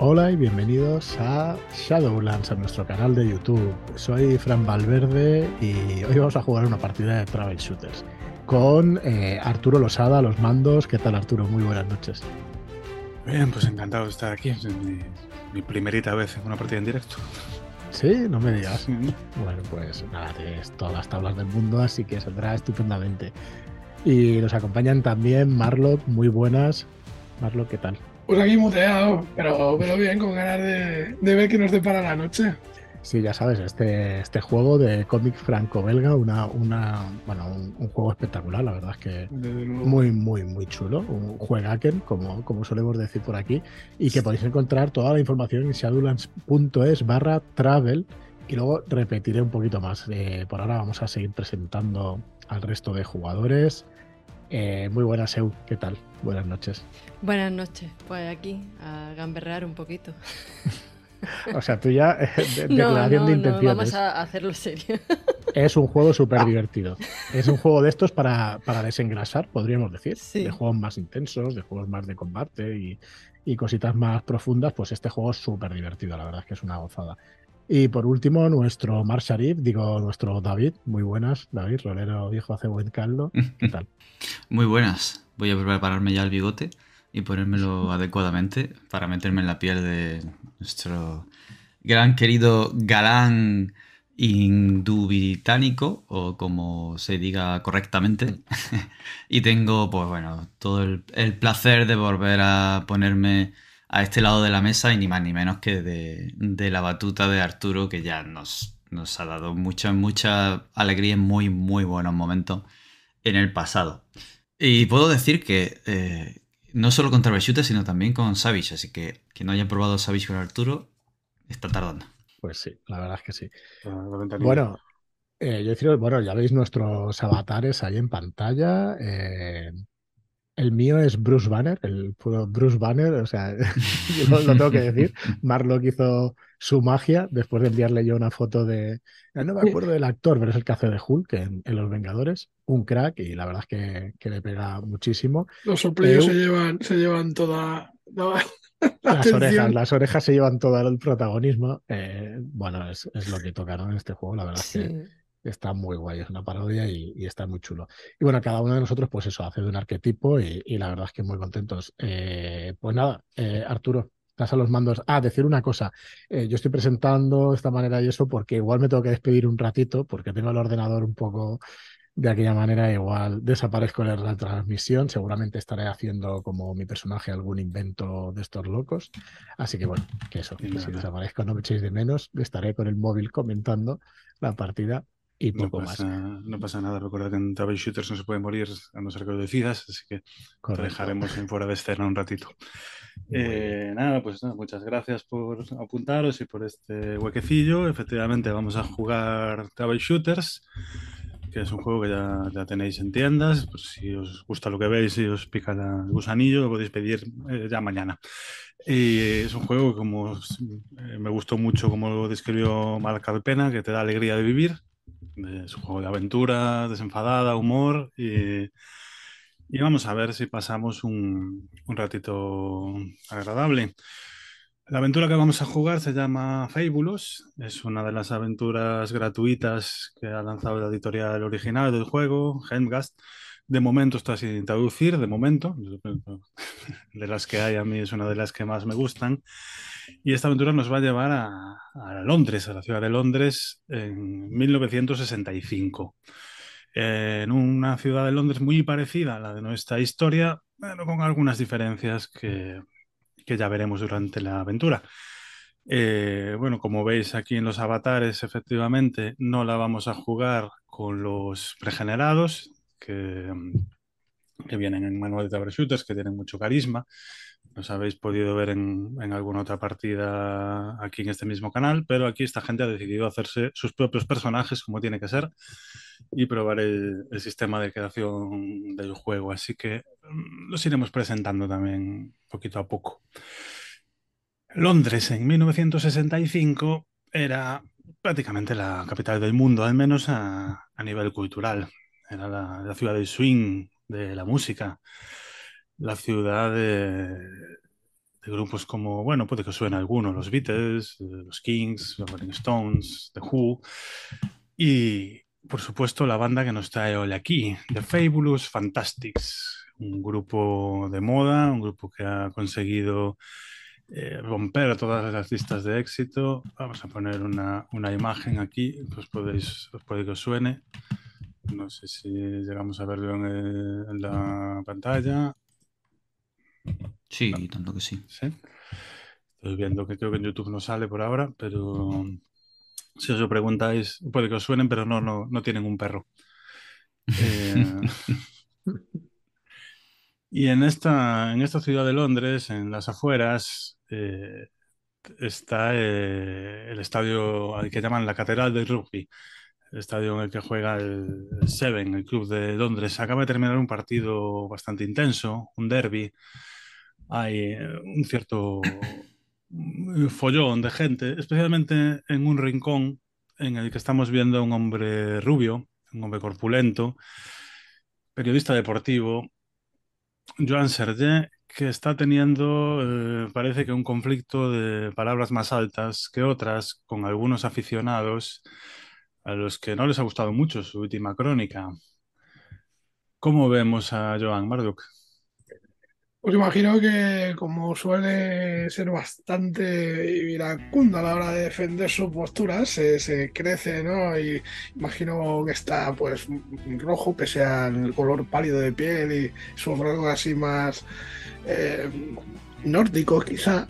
Hola y bienvenidos a Shadowlands, a nuestro canal de YouTube. Soy Fran Valverde y hoy vamos a jugar una partida de Travel Shooters con eh, Arturo Losada, los mandos. ¿Qué tal Arturo? Muy buenas noches. Bien, pues encantado de estar aquí. Es mi, primerita vez en una partida en directo. Sí, no me digas. Bueno, pues nada, tienes todas las tablas del mundo, así que saldrá estupendamente. Y nos acompañan también Marlock, muy buenas. Marlock, ¿qué tal? Pues aquí muteado, pero, pero bien, con ganas de, ver qué nos depara la noche. Sí, ya sabes, este, este juego de cómic franco-belga, una, una, bueno, un, juego espectacular, la verdad es que muy, muy, muy chulo, un juegaken, como, como solemos decir por aquí, y que podéis encontrar toda la información en shadowlands.es barra travel, y luego repetiré un poquito más. Eh, por ahora vamos a seguir presentando al resto de jugadores. Eh, muy buenas, Eu, ¿qué tal? Buenas noches. Buenas noches, pues aquí, a gamberrear un poquito. o sea, tú ya, eh, declaración de intenciones. No, vamos a hacerlo serio. es un juego súper divertido. Es un juego de estos para, para desengrasar, podríamos decir. De juegos más intensos, de juegos más de combate y, y cositas más profundas, pues este juego es súper divertido, la verdad es que es una gozada. Y por último, nuestro Mar Sharif, digo, nuestro David. Muy buenas, David, rolero viejo hace buen caldo. ¿Qué tal? Muy buenas. Voy a prepararme ya el bigote y ponérmelo adecuadamente para meterme en la piel de nuestro gran querido galán indubitánico, o como se diga correctamente. y tengo, pues bueno, todo el placer de volver a ponerme a este lado de la mesa y ni más ni menos que de, la batuta de Arturo que ya nos, nos ha dado mucha, mucha alegría en muy, muy buenos momentos en el pasado. Y puedo decir que eh, no solo con Troubleshooter, sino también con Savage, así que quien no haya probado Savage con Arturo está tardando. Pues sí, la verdad es que sí. Bueno, eh, yo deciros, bueno, ya veis nuestros avatares ahí en pantalla. Eh, el mío es Bruce Banner, el puro Bruce Banner, o sea, lo, lo, tengo que decir. Marlock hizo su magia después de enviarle yo una foto de. No me acuerdo del actor, pero es el que hace de Hulk en, Los Vengadores. Un crack y la verdad es que, le pega muchísimo. Los soplillos se llevan, se llevan toda. las orejas, las orejas se llevan todo el protagonismo. Eh, bueno, es, lo que tocaron en este juego, la verdad es que está muy guay, es una parodia y, está muy chulo. Y bueno, cada uno de nosotros, pues eso, hace de un arquetipo y, la verdad es que muy contentos. Eh, pues nada, eh, Arturo, estás a los mandos. Ah, decir una cosa, eh, yo estoy presentando de esta manera y eso porque igual me tengo que despedir un ratito porque tengo el ordenador un poco de aquella manera, igual desaparezco en la transmisión, seguramente estaré haciendo como mi personaje algún invento de estos locos. Así que bueno, que eso, si desaparezco no me echéis de menos, estaré con el móvil comentando la partida y poco no pasa, más. No pasa nada, recuerda que en Travel Shooters no se puede morir a no ser que lo decidas, así que te dejaremos en fuera de escena un ratito. Eh, nada, pues muchas gracias por apuntaros y por este huequecillo. Efectivamente, vamos a jugar Travel Shooters, que es un juego que ya, ya tenéis en tiendas. Pues si os gusta lo que veis y os pica el gusanillo, lo podéis pedir eh, ya mañana. Y es un juego que como eh, me gustó mucho como lo describió Pena, que te da alegría de vivir es un juego de aventura, desenfadada, humor y, vamos a ver si pasamos un, ratito agradable. La aventura que vamos a jugar se llama Fabulous, es una de las aventuras gratuitas que ha lanzado la editorial original del juego, Hemgast. De momento está sin traducir, de momento, de las que hay a mí es una de las que más me gustan. Y esta aventura nos va a llevar a, Londres, a la ciudad de Londres, en 1965. en una ciudad de Londres muy parecida a la de nuestra historia, pero con algunas diferencias que, ya veremos durante la aventura. Eh, bueno, como veis aquí en los avatares, efectivamente, no la vamos a jugar con los pregenerados que, que vienen en manual de Tower Shooters, que tienen mucho carisma os habéis podido ver en, alguna otra partida aquí en este mismo canal, pero aquí esta gente ha decidido hacerse sus propios personajes como tiene que ser y probar el, sistema de creación del juego. Así que mm, los iremos presentando también poquito a poco. Londres en 1965 era prácticamente la capital del mundo, al menos a, nivel cultural. Era la, la ciudad del swing, de la música la ciudad de, de grupos como, bueno, puede que suene alguno, los Beatles, los Kings, los Rolling Stones, The Who, y por supuesto la banda que nos trae hoy aquí, The Fabulous Fantastics, un grupo de moda, un grupo que ha conseguido eh, romper todas las listas de éxito. Vamos a poner una, imagen aquí, pues podéis, puede que os suene. No sé si llegamos a verlo en, la pantalla. Sí, tanto que sí. Estoy viendo que creo que en YouTube no sale por ahora, pero si os lo preguntáis, puede que os suenen, pero no, no, no tienen un perro. Eh, y en esta, en esta ciudad de Londres, en las afueras, eh, está eh, el estadio al que llaman la Catedral del Rugby, estadio en el que juega el, Seven, el club de Londres. Acaba de terminar un partido bastante intenso, un derby. Hay eh, un cierto follón de gente, especialmente en un rincón en el que estamos viendo a un hombre rubio, un hombre corpulento, periodista deportivo, Joan Serge, que está teniendo, eh, parece que un conflicto de palabras más altas que otras con algunos aficionados a los que no les ha gustado mucho su última crónica. ¿Cómo vemos a Joan Marduk? Pues imagino que como suele ser bastante iracundo a la hora de defender su postura, se, crece, ¿no? Y imagino que está pues rojo, pese al color pálido de piel y su rasgos así más eh, nórdicos quizá.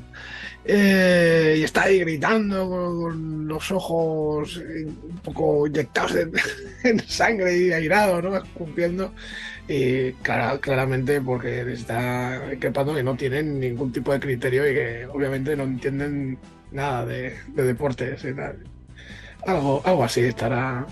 Eh, y está ahí gritando con, los ojos un poco inyectados en, sangre y airado, ¿no? Escupiendo. Y claramente porque está increpando que no tienen ningún tipo de criterio y que obviamente no entienden nada de, deportes y tal. Algo, algo así estará.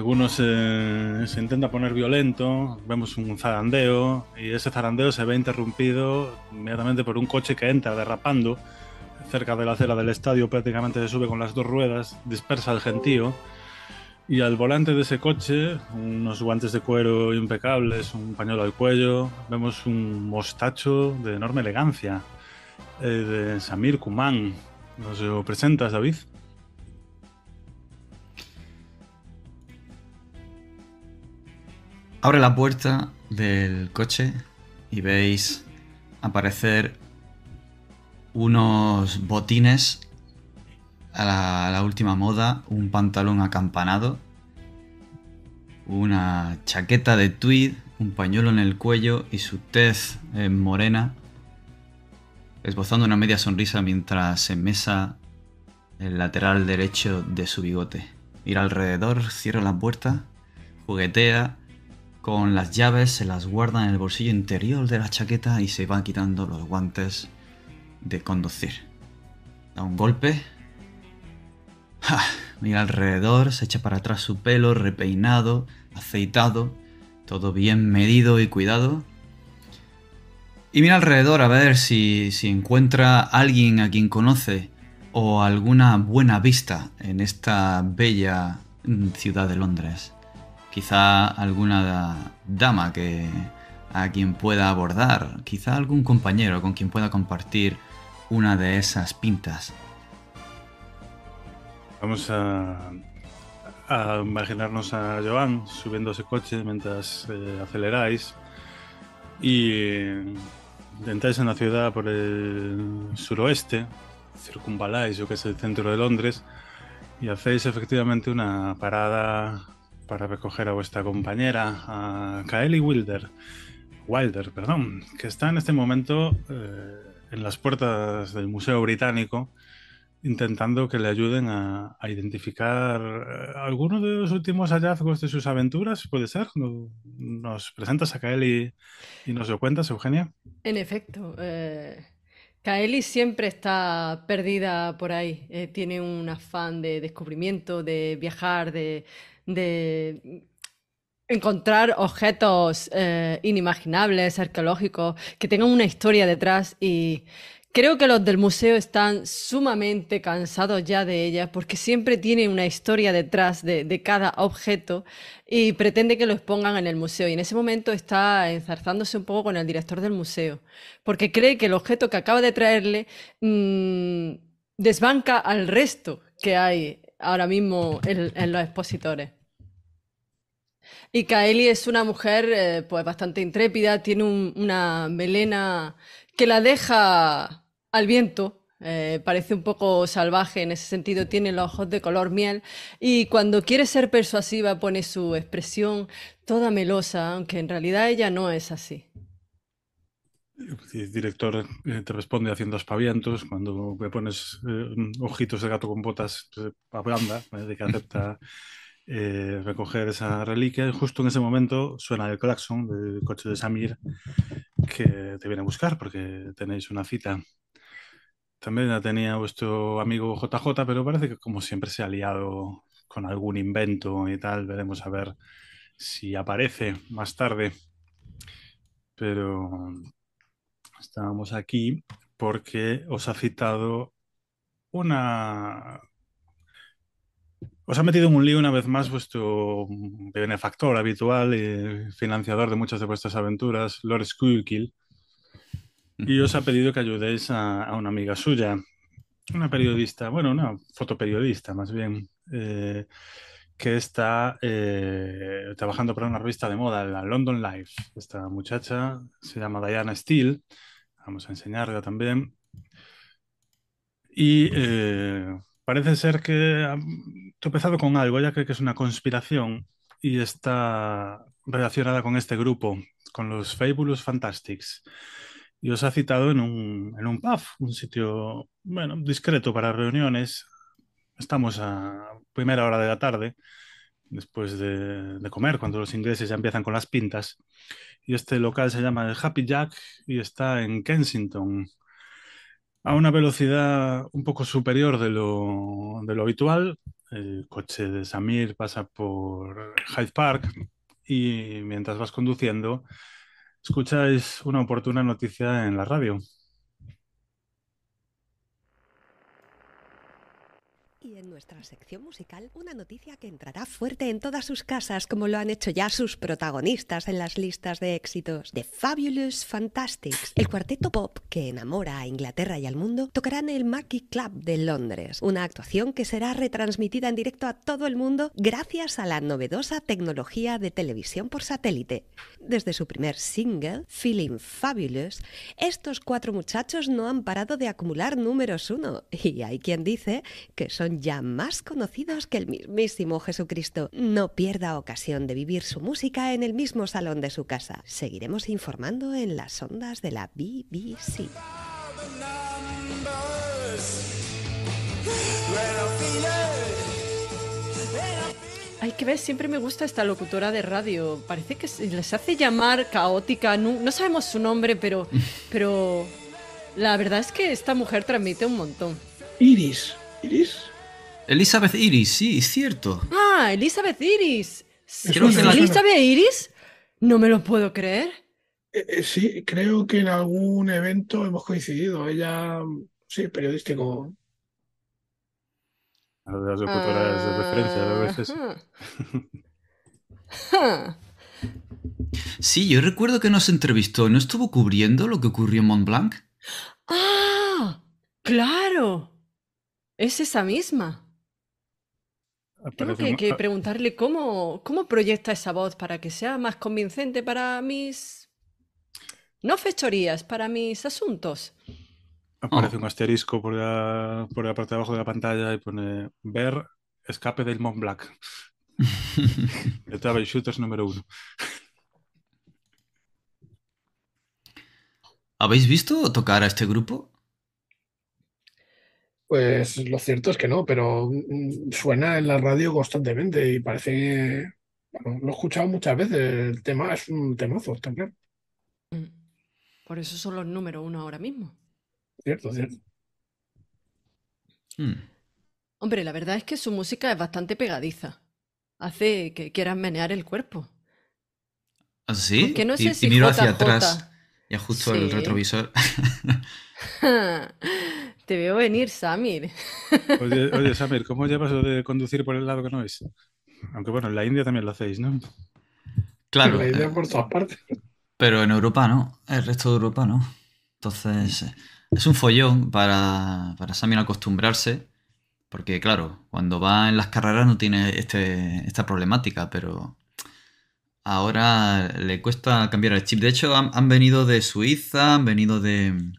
Algunos eh, se intenta poner violento, vemos un zarandeo y ese zarandeo se ve interrumpido inmediatamente por un coche que entra derrapando cerca de la acera del estadio, prácticamente se sube con las dos ruedas, dispersa el gentío y al volante de ese coche, unos guantes de cuero impecables, un pañuelo al cuello, vemos un mostacho de enorme elegancia, eh, de Samir Kuman. ¿Nos lo presentas, David? Abre la puerta del coche y veis aparecer unos botines a la, última moda, un pantalón acampanado, una chaqueta de tweed, un pañuelo en el cuello y su tez eh, morena, esbozando una media sonrisa mientras se mesa el lateral derecho de su bigote. Mira alrededor, cierra la puerta, juguetea con las llaves, se las guarda en el bolsillo interior de la chaqueta y se va quitando los guantes de conducir. Da un golpe mira alrededor, se echa para atrás su pelo repeinado, aceitado, todo bien medido y cuidado. Y mira alrededor a ver si, si encuentra alguien a quien conoce o alguna buena vista en esta bella ciudad de Londres. Quizá alguna dama que a quien pueda abordar, quizá algún compañero con quien pueda compartir una de esas pintas. Vamos a, imaginarnos a Joan subiendo ese coche mientras eh, aceleráis y entráis en la ciudad por el suroeste, circunvaláis lo que es el centro de Londres y hacéis efectivamente una parada para recoger a vuestra compañera, a Kaeli Wilder, Wilder, perdón, que está en este momento eh, en las puertas del Museo Británico intentando que le ayuden a, identificar eh, algunos de los últimos hallazgos de sus aventuras, ¿puede ser? ¿Nos presentas a Kaeli y nos lo cuentas, Eugenia? En efecto, eh, Kaeli siempre está perdida por ahí, eh, tiene un afán de descubrimiento, de viajar, de, encontrar objetos inimaginables, arqueológicos, que tengan una historia detrás y Creo que los del museo están sumamente cansados ya de ella porque siempre tiene una historia detrás de, cada objeto y pretende que lo expongan en el museo. Y en ese momento está enzarzándose un poco con el director del museo porque cree que el objeto que acaba de traerle mm, desbanca al resto que hay ahora mismo en, los expositores. Y Kaeli es una mujer eh, pues bastante intrépida, tiene una melena que la deja al viento. Eh, parece un poco salvaje en ese sentido, tiene los ojos de color miel y cuando quiere ser persuasiva pone su expresión toda melosa, aunque en realidad ella no es así. El director eh, te responde haciendo aspavientos, cuando me pones eh, ojitos de gato con botas, pues, ablanda, de que acepta recoger esa reliquia. Y justo en ese momento suena el claxon del coche de Samir que te viene a buscar porque tenéis una cita. También la tenía vuestro amigo JJ, pero parece que como siempre se ha liado con algún invento y tal. Veremos a ver si aparece más tarde. Pero estábamos aquí porque os ha citado una... Os ha metido en un lío una vez más vuestro benefactor habitual y financiador de muchas de vuestras aventuras, Lord Squeakill, y os ha pedido que ayudéis a, una amiga suya, una periodista, bueno, una fotoperiodista más bien, eh, que está eh, trabajando para una revista de moda, la London Life. Esta muchacha se llama Diana Steele, vamos a enseñarla también. Y eh, parece ser que ha tropezado con algo, ella cree que es una conspiración y está relacionada con este grupo, con los Fabulous Fantastics y os ha citado en un, en un pub, un sitio, bueno, discreto para reuniones. Estamos a primera hora de la tarde, después de, de, comer, cuando los ingleses ya empiezan con las pintas. Y este local se llama el Happy Jack y está en Kensington, a una velocidad un poco superior de lo, de lo habitual. El coche de Samir pasa por Hyde Park y mientras vas conduciendo escucháis una oportuna noticia en la radio. Nuestra sección musical una noticia que entrará fuerte en todas sus casas, como lo han hecho ya sus protagonistas en las listas de éxitos. The Fabulous Fantastics, el cuarteto pop que enamora a Inglaterra y al mundo, tocará en el Marquee Club de Londres, una actuación que será retransmitida en directo a todo el mundo gracias a la novedosa tecnología de televisión por satélite. Desde su primer single, Feeling Fabulous, estos cuatro muchachos no han parado de acumular números uno, y hay quien dice que son ya más conocidos que el mismísimo Jesucristo. No pierda ocasión de vivir su música en el mismo salón de su casa. Seguiremos informando en las ondas de la BBC. Hay que ver, siempre me gusta esta locutora de radio. Parece que se les hace llamar caótica. No, sabemos su nombre, pero, pero la verdad es que esta mujer transmite un montón. Iris. Iris. Elizabeth Iris, sí, es cierto. Ah, Elizabeth Iris. ¿Elizabeth Iris? No me lo puedo creer. Eh, eh, sí, creo que en algún evento hemos coincidido. Ella, sí, periodístico. Las locutoras de referencia, a veces. Sí, yo recuerdo que nos entrevistó. ¿No estuvo cubriendo lo que ocurrió en Mont Blanc? ¡Ah! ¡Claro! Es esa misma. Tengo que, preguntarle cómo, cómo proyecta esa voz para que sea más convincente para mis... No fechorías, para mis asuntos. Aparece un asterisco por la, por la parte de abajo de la pantalla y pone ver escape del Mont Blanc. El Travel Shooters número uno. ¿Habéis visto tocar a este grupo? Pues lo cierto es que no, pero mm, suena en la radio constantemente y parece que lo he escuchado muchas veces. El tema es un temazo, está claro. Mm. Por eso son los número uno ahora mismo. Cierto, cierto. Hmm. Hombre, la verdad es que su música es bastante pegadiza. Hace que quieras menear el cuerpo. ¿Ah, sí? No sé si miro hacia atrás. y ajusto el retrovisor. Te veo venir, Samir. Oye, Samir, ¿cómo llevas lo de conducir por el lado que no es? Aunque bueno, en la India también lo hacéis, ¿no? Claro. La India por todas partes. Pero en Europa no, el resto de Europa no. Entonces, es un follón para, para Samir acostumbrarse, porque claro, cuando va en las carreras no tiene este, esta problemática, pero ahora le cuesta cambiar el chip. De hecho, han, venido de Suiza, han venido de,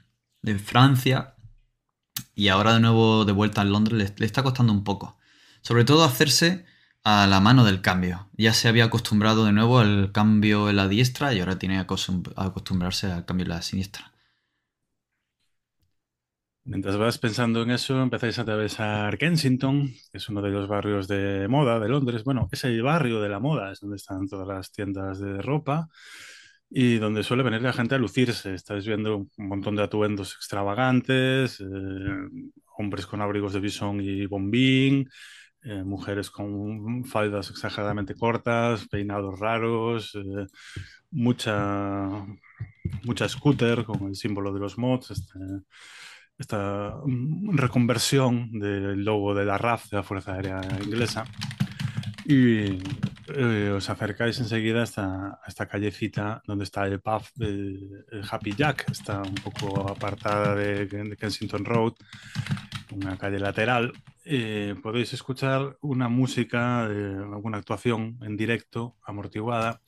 Francia y ahora de nuevo de vuelta en Londres le, está costando un poco. Sobre todo hacerse a la mano del cambio. Ya se había acostumbrado de nuevo al cambio en la diestra y ahora tiene que acostumbrarse al cambio en la siniestra. Mientras vas pensando en eso, empezáis a atravesar Kensington, que es uno de los barrios de moda de Londres. Bueno, es el barrio de la moda, es donde están todas las tiendas de ropa y donde suele venir la gente a lucirse. Estáis viendo un montón de atuendos extravagantes, eh, hombres con abrigos de bisón y bombín, eh, mujeres con faldas exageradamente cortas, peinados raros, eh, mucha, mucha scooter con el símbolo de los mods. Este, esta mm, reconversión del logo de la RAF, de la Fuerza Aérea Inglesa. Y eh, os acercáis enseguida a esta, callecita donde está el pub, el, Happy Jack, está un poco apartada de, Kensington Road, una calle lateral. Eh, podéis escuchar una música, alguna actuación en directo, amortiguada.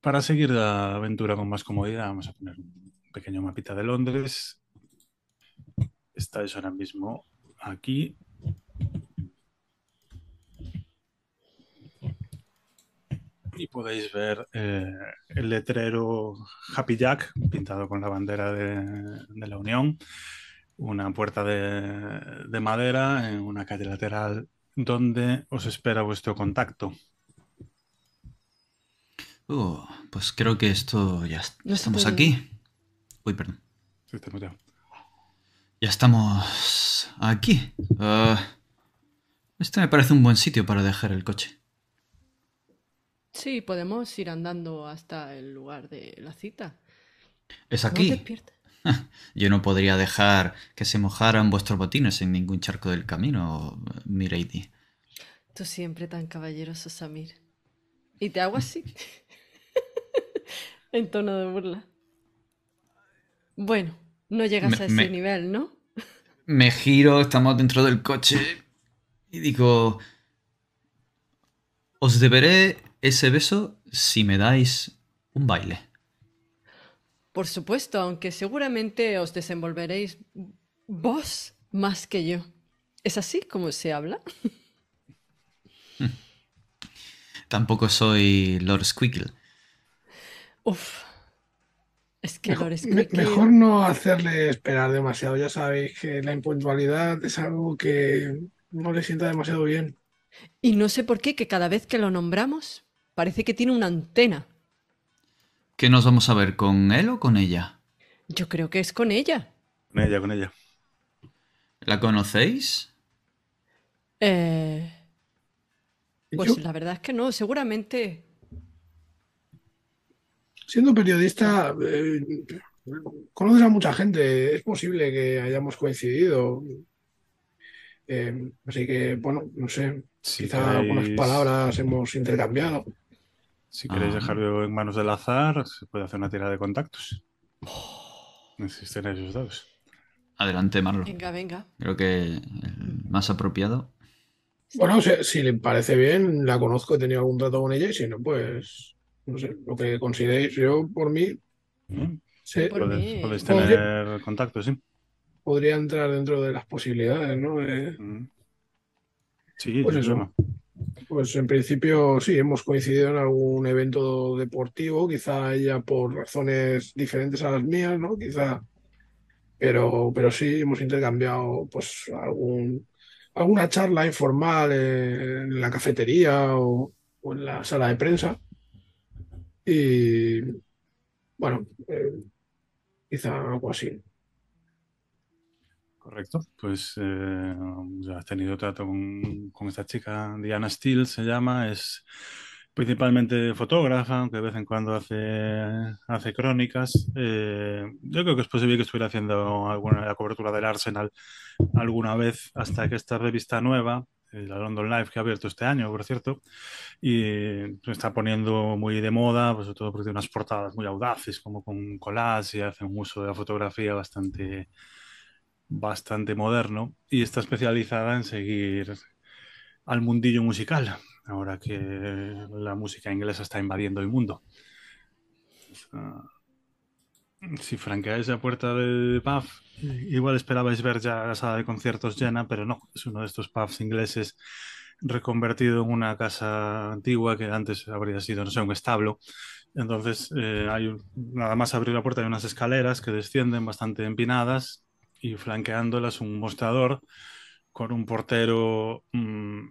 Para seguir la aventura con más comodidad, vamos a poner un pequeño mapita de Londres estáis ahora mismo aquí. Y podéis ver eh, el letrero Happy Jack pintado con la bandera de, la Unión, una puerta de, madera en una calle lateral donde os espera vuestro contacto. Uh, pues creo que esto ya estamos aquí. Uy, perdón. Sí, ya. Ya estamos aquí. Ah, este me parece un buen sitio para dejar el coche. Sí, podemos ir andando hasta el lugar de la cita. Es aquí. Yo no podría dejar que se mojaran vuestros botines en ningún charco del camino, Milady. Tú siempre tan caballeroso, Samir. Y te hago así. en tono de burla. Bueno, no llegas a ese nivel, ¿no? Me giro, estamos dentro del coche y digo, os deberé ese beso si me dais un baile. Por supuesto, aunque seguramente os desenvolveréis vos más que yo. ¿Es así como se habla? Tampoco soy Lord Squeakle. Uf, es que mejor, mejor no hacerle esperar demasiado. Ya sabéis que la impuntualidad es algo que no le sienta demasiado bien. Y no sé por qué que cada vez que lo nombramos parece que tiene una antena. ¿Qué nos vamos a ver? ¿Con él o con ella? Yo creo que es con ella. Con ella, con ella. ¿La conocéis? Eh... Pues la verdad es que no, seguramente siendo periodista, eh, conoces a mucha gente, es posible que hayamos coincidido. Eh, así que, bueno, no sé, quizá algunas palabras hemos intercambiado. Si queréis ah. dejarlo en manos del azar, se puede hacer una tirada de contactos. Existen esos dos. Adelante, Marlo. Venga, venga. Creo que el más apropiado. Bueno, si le parece bien, la conozco, he tenido algún trato con ella y si no, pues no sé, lo que consideréis. Yo, por mí, mm. sí, podéis, tener contacto, sí. Podría entrar dentro de las posibilidades, ¿no? Mm. Sí, pues eso. Pues en principio sí, hemos coincidido en algún evento deportivo, quizá ella por razones diferentes a las mías, ¿no? Quizá, pero, pero sí hemos intercambiado pues algún, alguna charla informal en la cafetería o en la sala de prensa. Y bueno, eh, quizá algo así. Correcto, pues eh, ya has tenido trato con, esta chica, Diana Steele se llama, es principalmente fotógrafa, aunque de vez en cuando hace, hace crónicas. Eh, yo creo que es posible que estuviera haciendo alguna la cobertura del Arsenal alguna vez hasta que esta revista nueva, la London Life, que ha abierto este año, por cierto, y se está poniendo muy de moda, pues sobre todo porque tiene unas portadas muy audaces, como con collage y hace un uso de la fotografía bastante, bastante moderno, y está especializada en seguir al mundillo musical ahora que la música inglesa está invadiendo el mundo. si franqueáis la puerta del pub, igual esperabais ver ya la sala de conciertos llena, pero no, es uno de estos pubs ingleses reconvertido en una casa antigua que antes habría sido, no sé, un establo. Entonces, eh, hay nada más abrir la puerta hay unas escaleras que descienden bastante empinadas y flanqueándolas un mostrador con un portero mm,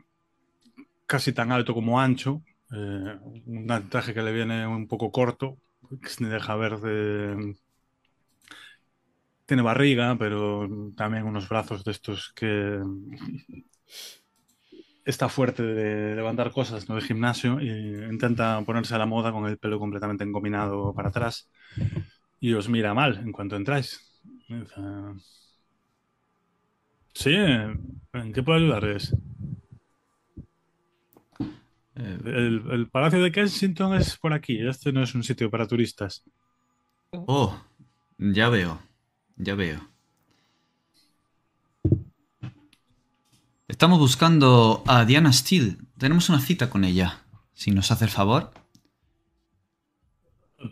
casi tan alto como ancho, eh, un traje que le viene un poco corto, que se deja ver. Tiene barriga, pero también unos brazos de estos que está fuerte de levantar cosas, no de gimnasio, y intenta ponerse a la moda con el pelo completamente engominado para atrás y os mira mal en cuanto entráis. Sí, ¿en qué puedo ayudarles? El, Palacio de Kensington es por aquí. Este no es un sitio para turistas. Oh, ya veo. Ya veo. Estamos buscando a Diana Steele. Tenemos una cita con ella. Si nos hace el favor.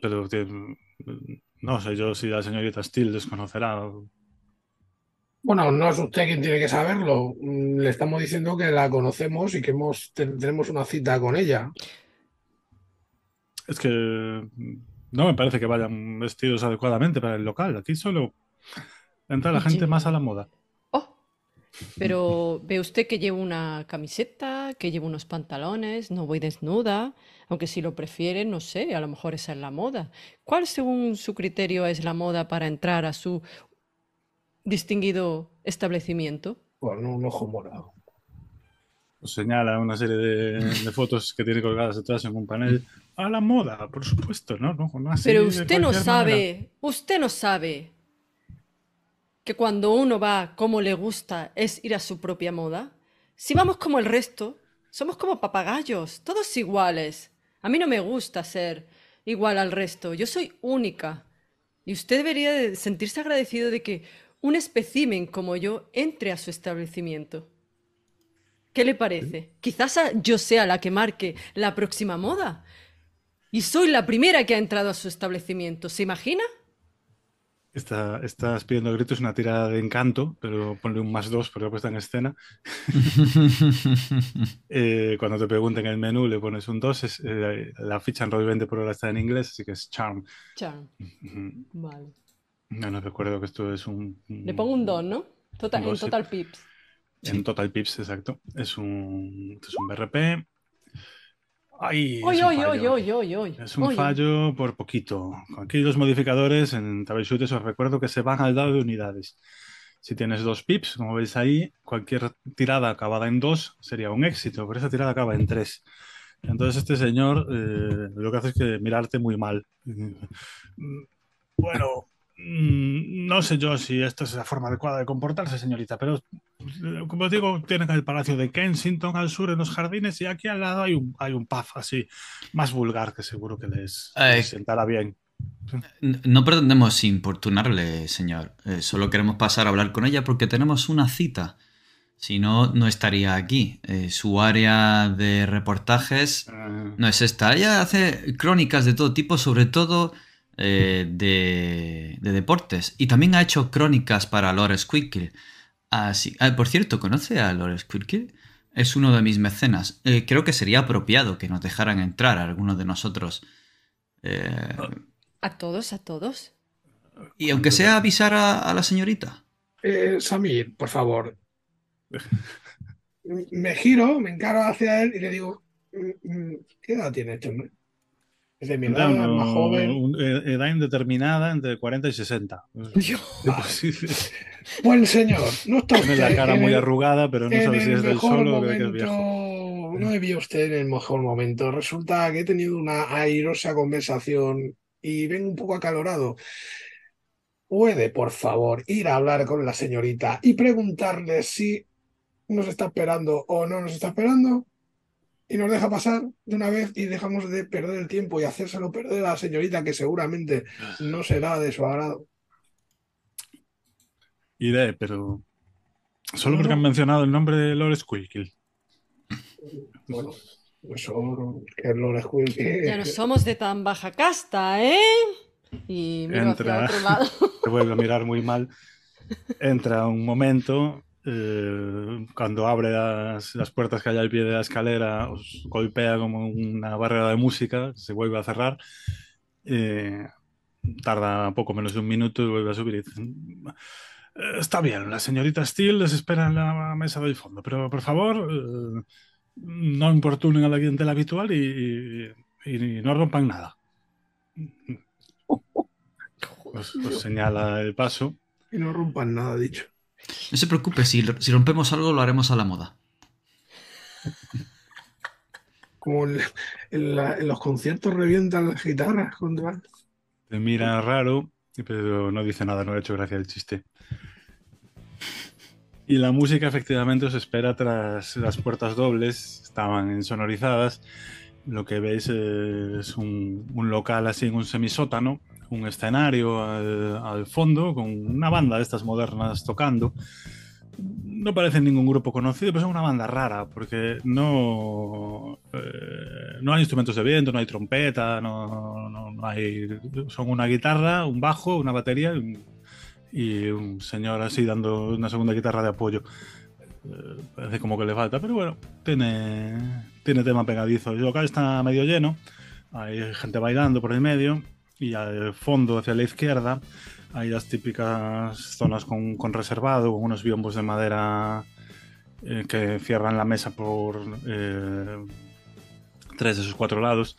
Pero no sé yo si la señorita Steele desconocerá bueno, no es usted quien tiene que saberlo. Mm, le estamos diciendo que la conocemos y que hemos, tenemos una cita con ella. Es que no me parece que vayan vestidos adecuadamente para el local. Aquí solo entra la gente más a la moda. Oh, pero ve usted que llevo una camiseta, que llevo unos pantalones, no voy desnuda, aunque si lo prefiere, no sé, a lo mejor esa es la moda. ¿Cuál según su criterio es la moda para entrar a su distinguido establecimiento? Con un ojo morado. Os señala una serie de, fotos que tiene colgadas detrás en un panel. A la moda, por supuesto, ¿no? no, Pero usted no sabe, usted no sabe que cuando uno va como le gusta es ir a su propia moda. Si vamos como el resto, somos como papagayos, todos iguales. A mí no me gusta ser igual al resto, yo soy única. Y usted debería sentirse agradecido de que un espécimen como yo entre a su establecimiento. ¿Qué le parece? Quizás yo sea la que marque la próxima moda. Y soy la primera que ha entrado a su establecimiento. ¿Se imagina? Está, estás pidiendo gritos una tirada de encanto, pero ponle un más dos porque puesta en escena. Eh, cuando te pregunten el menú le pones un dos. Eh, la ficha en Roll 20 por hora está en inglés, así que es Charm. Charm. Vale. No, no recuerdo que esto es un. Le pongo un 2, ¿no? Total, en Total Pips. En Total Pips, exacto. Es un, es un BRP. Ay, oy, oy, es un fallo por poquito. Aquí los modificadores en Troubleshooter os recuerdo que se van al dado de unidades. Si tienes dos pips, como veis ahí, cualquier tirada acabada en dos sería un éxito, pero esa tirada acaba en tres. Entonces este señor eh, lo que hace es que mirarte muy mal. Bueno, no sé yo si esta es la forma adecuada de comportarse, señorita, pero como os digo, tienen el Palacio de Kensington al sur en los jardines y aquí al lado hay un, hay un pub así, más vulgar que seguro que les, eh, sentará bien. No pretendemos importunarle, señor. Eh, solo queremos pasar a hablar con ella porque tenemos una cita. Si no, no estaría aquí. Eh, su área de reportajes ah. no es esta. Ella hace crónicas de todo tipo, sobre todo eh, de, deportes. Y también ha hecho crónicas para Lord Squirkle. Así, ah, por cierto, ¿conoce a Lord Squirkle? Es uno de mis mecenas. Eh, creo que sería apropiado que nos dejaran entrar a algunos de nosotros. Eh, a todos, a todos. Y aunque sea avisar a, la señorita. Samir, por favor. me giro, me encaro hacia él y le digo, mm, mm, ¿qué edad tiene este hombre? Es de mi edad, más joven. edad indeterminada entre 40 y 60. Buen señor, no está Tiene la cara muy arrugada, pero no sabe si es del sol o que es viejo. No me vio usted en el mejor momento. Resulta que he tenido una airosa conversación y vengo un poco acalorado. ¿Puede, por favor, ir a hablar con la señorita y preguntarle si nos está esperando o no nos está esperando? Y nos deja pasar de una vez y dejamos de perder el tiempo y hacérselo perder a la señorita que seguramente no será de su agrado. Iré, pero solo porque han mencionado el nombre de Lord Squeakill. Bueno, eso que es Lord Squeakill. Ya no somos de tan baja casta, ¿eh? Y mira hacia otro lado. Te vuelve a mirar muy mal. Entra un momento eh, cuando abre las, puertas que hay al pie de la escalera, os golpea como una barrera de música, se vuelve a cerrar. Eh, tarda poco menos de un minuto y vuelve a subir eh, Está bien, la señorita Steele les espera en la mesa del fondo, pero por favor, no importunen a la clientela habitual y, no rompan nada. os señala el paso. Y no rompan nada, dicho. No se preocupe, si, rompemos algo lo haremos a la moda. Como en, los conciertos revientan las guitarras contra. Te mira raro, pero no dice nada, no ha hecho gracia el chiste. Y la música efectivamente os espera tras las puertas dobles, estaban insonorizadas. Lo que veis es un, un local así en un semisótano, un escenario al, fondo con una banda de estas modernas tocando. No parece ningún grupo conocido, pero es una banda rara porque no, eh, no hay instrumentos de viento, no hay trompeta, no, no, hay. Son una guitarra, un bajo, una batería y un señor así dando una segunda guitarra de apoyo. Eh, parece como que le falta, pero bueno, tiene, tiene tema pegadizo. El local está medio lleno, hay gente bailando por el medio y al fondo, hacia la izquierda, hay las típicas zonas con, reservado, con unos biombos de madera eh, que cierran la mesa por eh, tres de sus cuatro lados.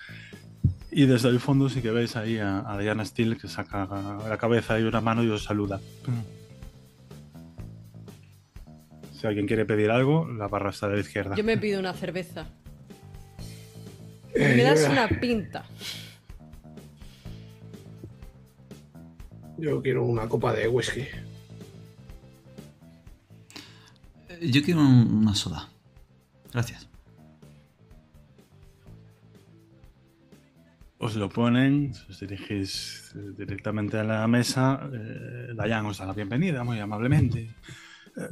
Y desde el fondo sí que veis ahí a, Diana Steele que saca la cabeza y una mano y os saluda. Si alguien quiere pedir algo, la barra está de la izquierda. Yo me pido una cerveza. Me das una pinta. Yo quiero una copa de whisky. Eh, yo quiero una soda. Gracias. Os lo ponen, os dirigís directamente a la mesa. Eh, Dayan os da la bienvenida muy amablemente. Eh,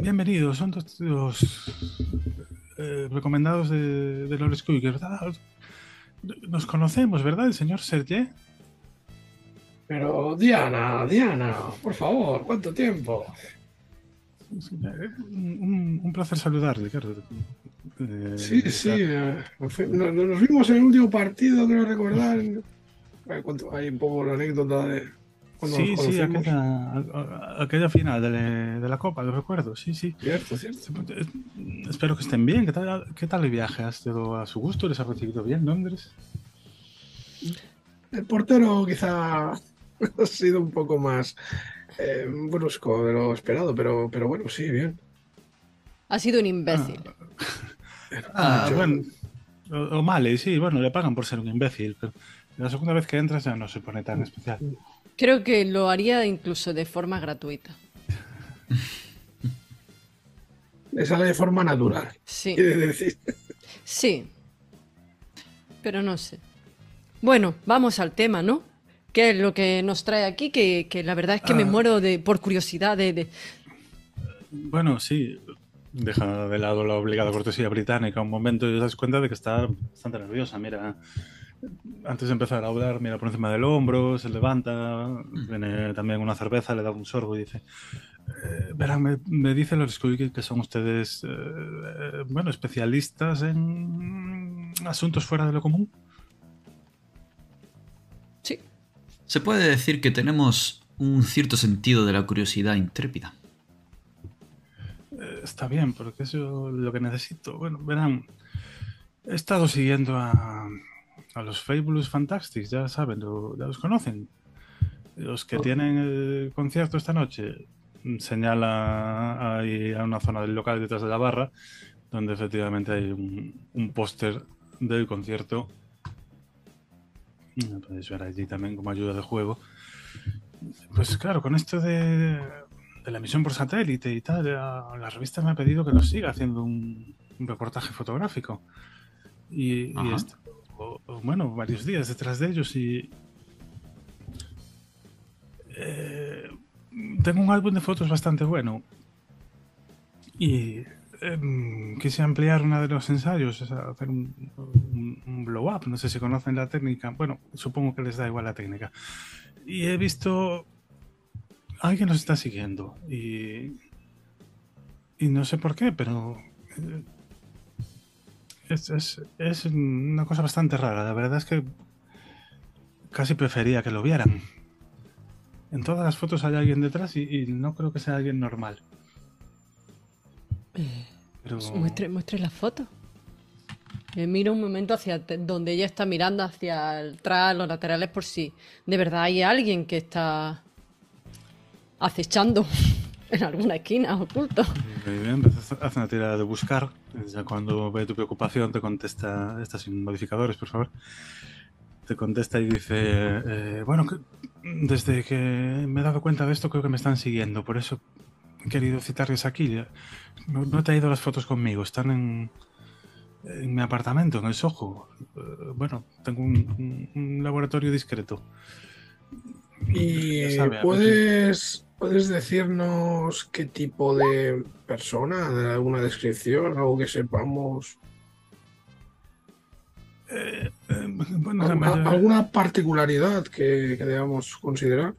bienvenidos, son los eh, recomendados de, de Lord ¿verdad? Nos conocemos, ¿verdad? El señor Serge. Pero Diana, Diana, por favor, ¿cuánto tiempo? Un, placer saludarle, claro. Eh, sí, sí, eh, nos, vimos en el último partido, creo recordar. Hay un poco la anécdota de cuando sí, sí, aquella, final de, la Copa, lo recuerdo, sí, sí. Cierto, cierto. Eh, espero que estén bien. ¿Qué tal, qué tal el viaje? ¿Ha sido a su gusto? ¿Les ha recibido bien Londres? El portero quizá ha sido un poco más eh, brusco de lo esperado, pero, pero bueno, sí, bien. Ha sido un imbécil. Ah, ah bueno, o, mal, sí, bueno, le pagan por ser un imbécil, pero la segunda vez que entras ya no se pone tan especial. Creo que lo haría incluso de forma gratuita. Le sale de forma natural. Sí. Decir. Sí. Pero no sé. Bueno, vamos al tema, ¿no? ¿Qué es lo que nos trae aquí? Que, la verdad es que me ah. muero de, por curiosidad de, Bueno, sí, deja de lado la obligada cortesía británica un momento y te das cuenta de que está bastante nerviosa. Mira, antes de empezar a hablar, mira por encima del hombro, se levanta, viene también una cerveza, le da un sorbo y dice: eh, Verán, me, me dicen los que son ustedes, eh, bueno, especialistas en asuntos fuera de lo común. Se puede decir que tenemos un cierto sentido de la curiosidad intrépida. Eh, está bien, porque eso es lo que necesito. Bueno, verán, he estado siguiendo a, los Fabulous Fantastics, ya saben, ya los conocen. Los que tienen el concierto esta noche, señala a una zona del local detrás de la barra, donde efectivamente hay un, póster del concierto. Podéis ver allí también como ayuda de juego. Pues claro, con esto de, la emisión por satélite y tal, la, revista me ha pedido que lo siga haciendo un, reportaje fotográfico. Y, bueno, varios días detrás de ellos y... Eh, tengo un álbum de fotos bastante bueno. Y em, quise ampliar uno de los ensayos, hacer un, blow up. No sé si conocen la técnica. Bueno, supongo que les da igual la técnica. Y he visto. Alguien nos está siguiendo. Y. Y no sé por qué, pero. Eh, es, es, es una cosa bastante rara. La verdad es que. Casi prefería que lo vieran. En todas las fotos hay alguien detrás y, no creo que sea alguien normal. Pues muestre, muestre la foto. Eh, miro un momento hacia donde ella está mirando hacia atrás, los laterales, por si de verdad hay alguien que está acechando en alguna esquina oculto. Muy bien, hace una tirada de buscar. Ya cuando ve tu preocupación te contesta, estas sin modificadores, por favor. Te contesta y dice, eh, bueno, desde que me he dado cuenta de esto creo que me están siguiendo, por eso querido citarles aquí. No, he traído las fotos conmigo, están en, en mi apartamento, en el Soho. Eh, bueno, tengo un, laboratorio discreto. ¿Y puedes, puedes decirnos qué tipo de persona, de alguna descripción, algo que sepamos? Eh, eh, ¿Alguna particularidad que, debamos considerar?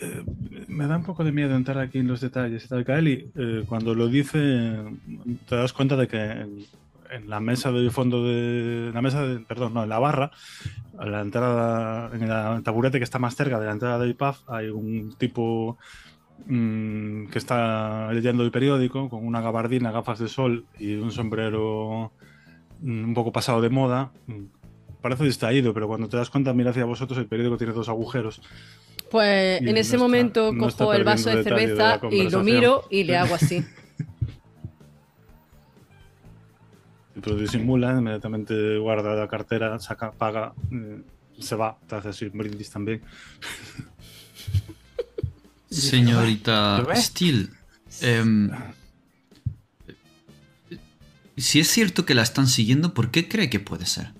Eh, me da un poco de miedo entrar aquí en los detalles. Kaeli, cuando lo dice, te das cuenta de que en, la mesa del fondo de la mesa, de, perdón, no, en la barra, a la entrada, en el taburete que está más cerca de la entrada del pub, hay un tipo mm, que está leyendo el periódico con una gabardina, gafas de sol y un sombrero un poco pasado de moda. Parece distraído, pero cuando te das cuenta, mira hacia vosotros, el periódico tiene dos agujeros. Pues en ese momento cojo el vaso de cerveza y lo miro y le hago así. Pero disimula, inmediatamente guarda la cartera, saca, paga, eh, se va, te hace así brindis también. Señorita Steele, si es cierto que la están siguiendo, ¿por qué cree que puede ser?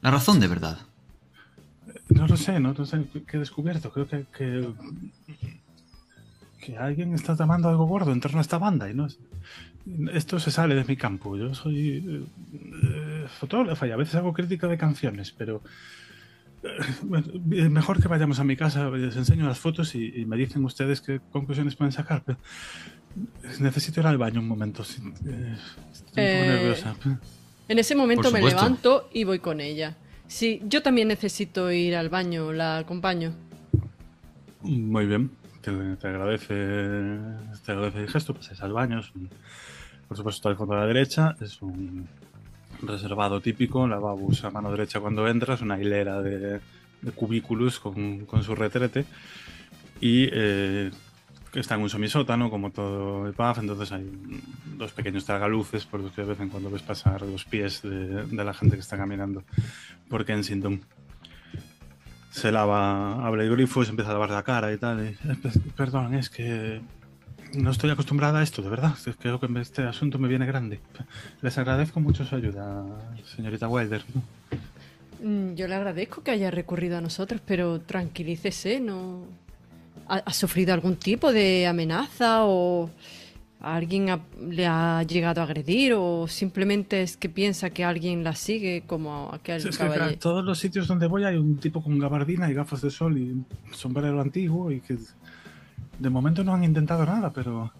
La razón de verdad. No lo sé, no, sé qué he descubierto. Creo que, que, alguien está tomando algo gordo en torno a esta banda y no esto se sale de mi campo. Yo soy eh, fotógrafa y a veces hago crítica de canciones, pero eh, mejor que vayamos a mi casa, les enseño las fotos y, me dicen ustedes qué conclusiones pueden sacar. Necesito ir al baño un momento. Eh, estoy eh, nerviosa. En ese momento me levanto y voy con ella. Sí, yo también necesito ir al baño, la acompaño. Muy bien, te, agradece, te agradece el gesto, pases al baño. por supuesto, está al fondo a la derecha, es un reservado típico, lavabos a mano derecha cuando entras, una hilera de, cubículos con, con, su retrete y eh, está en un semisótano, como todo el pub, entonces hay dos pequeños tragaluces por los que de vez en cuando ves pasar los pies de, la gente que está caminando por Kensington. Se lava, abre el grifo y se empieza a lavar la cara y tal. Eh, perdón, es que no estoy acostumbrada a esto, de verdad. Creo que este asunto me viene grande. Les agradezco mucho su ayuda, señorita Wilder. Mm, yo le agradezco que haya recurrido a nosotros, pero tranquilícese, no, ¿Ha, sufrido algún tipo de amenaza o alguien le ha llegado a agredir o simplemente es que piensa que alguien la sigue como aquel sí, en todos los sitios donde voy hay un tipo con gabardina y gafas de sol y un sombrero antiguo y que de momento no han intentado nada, pero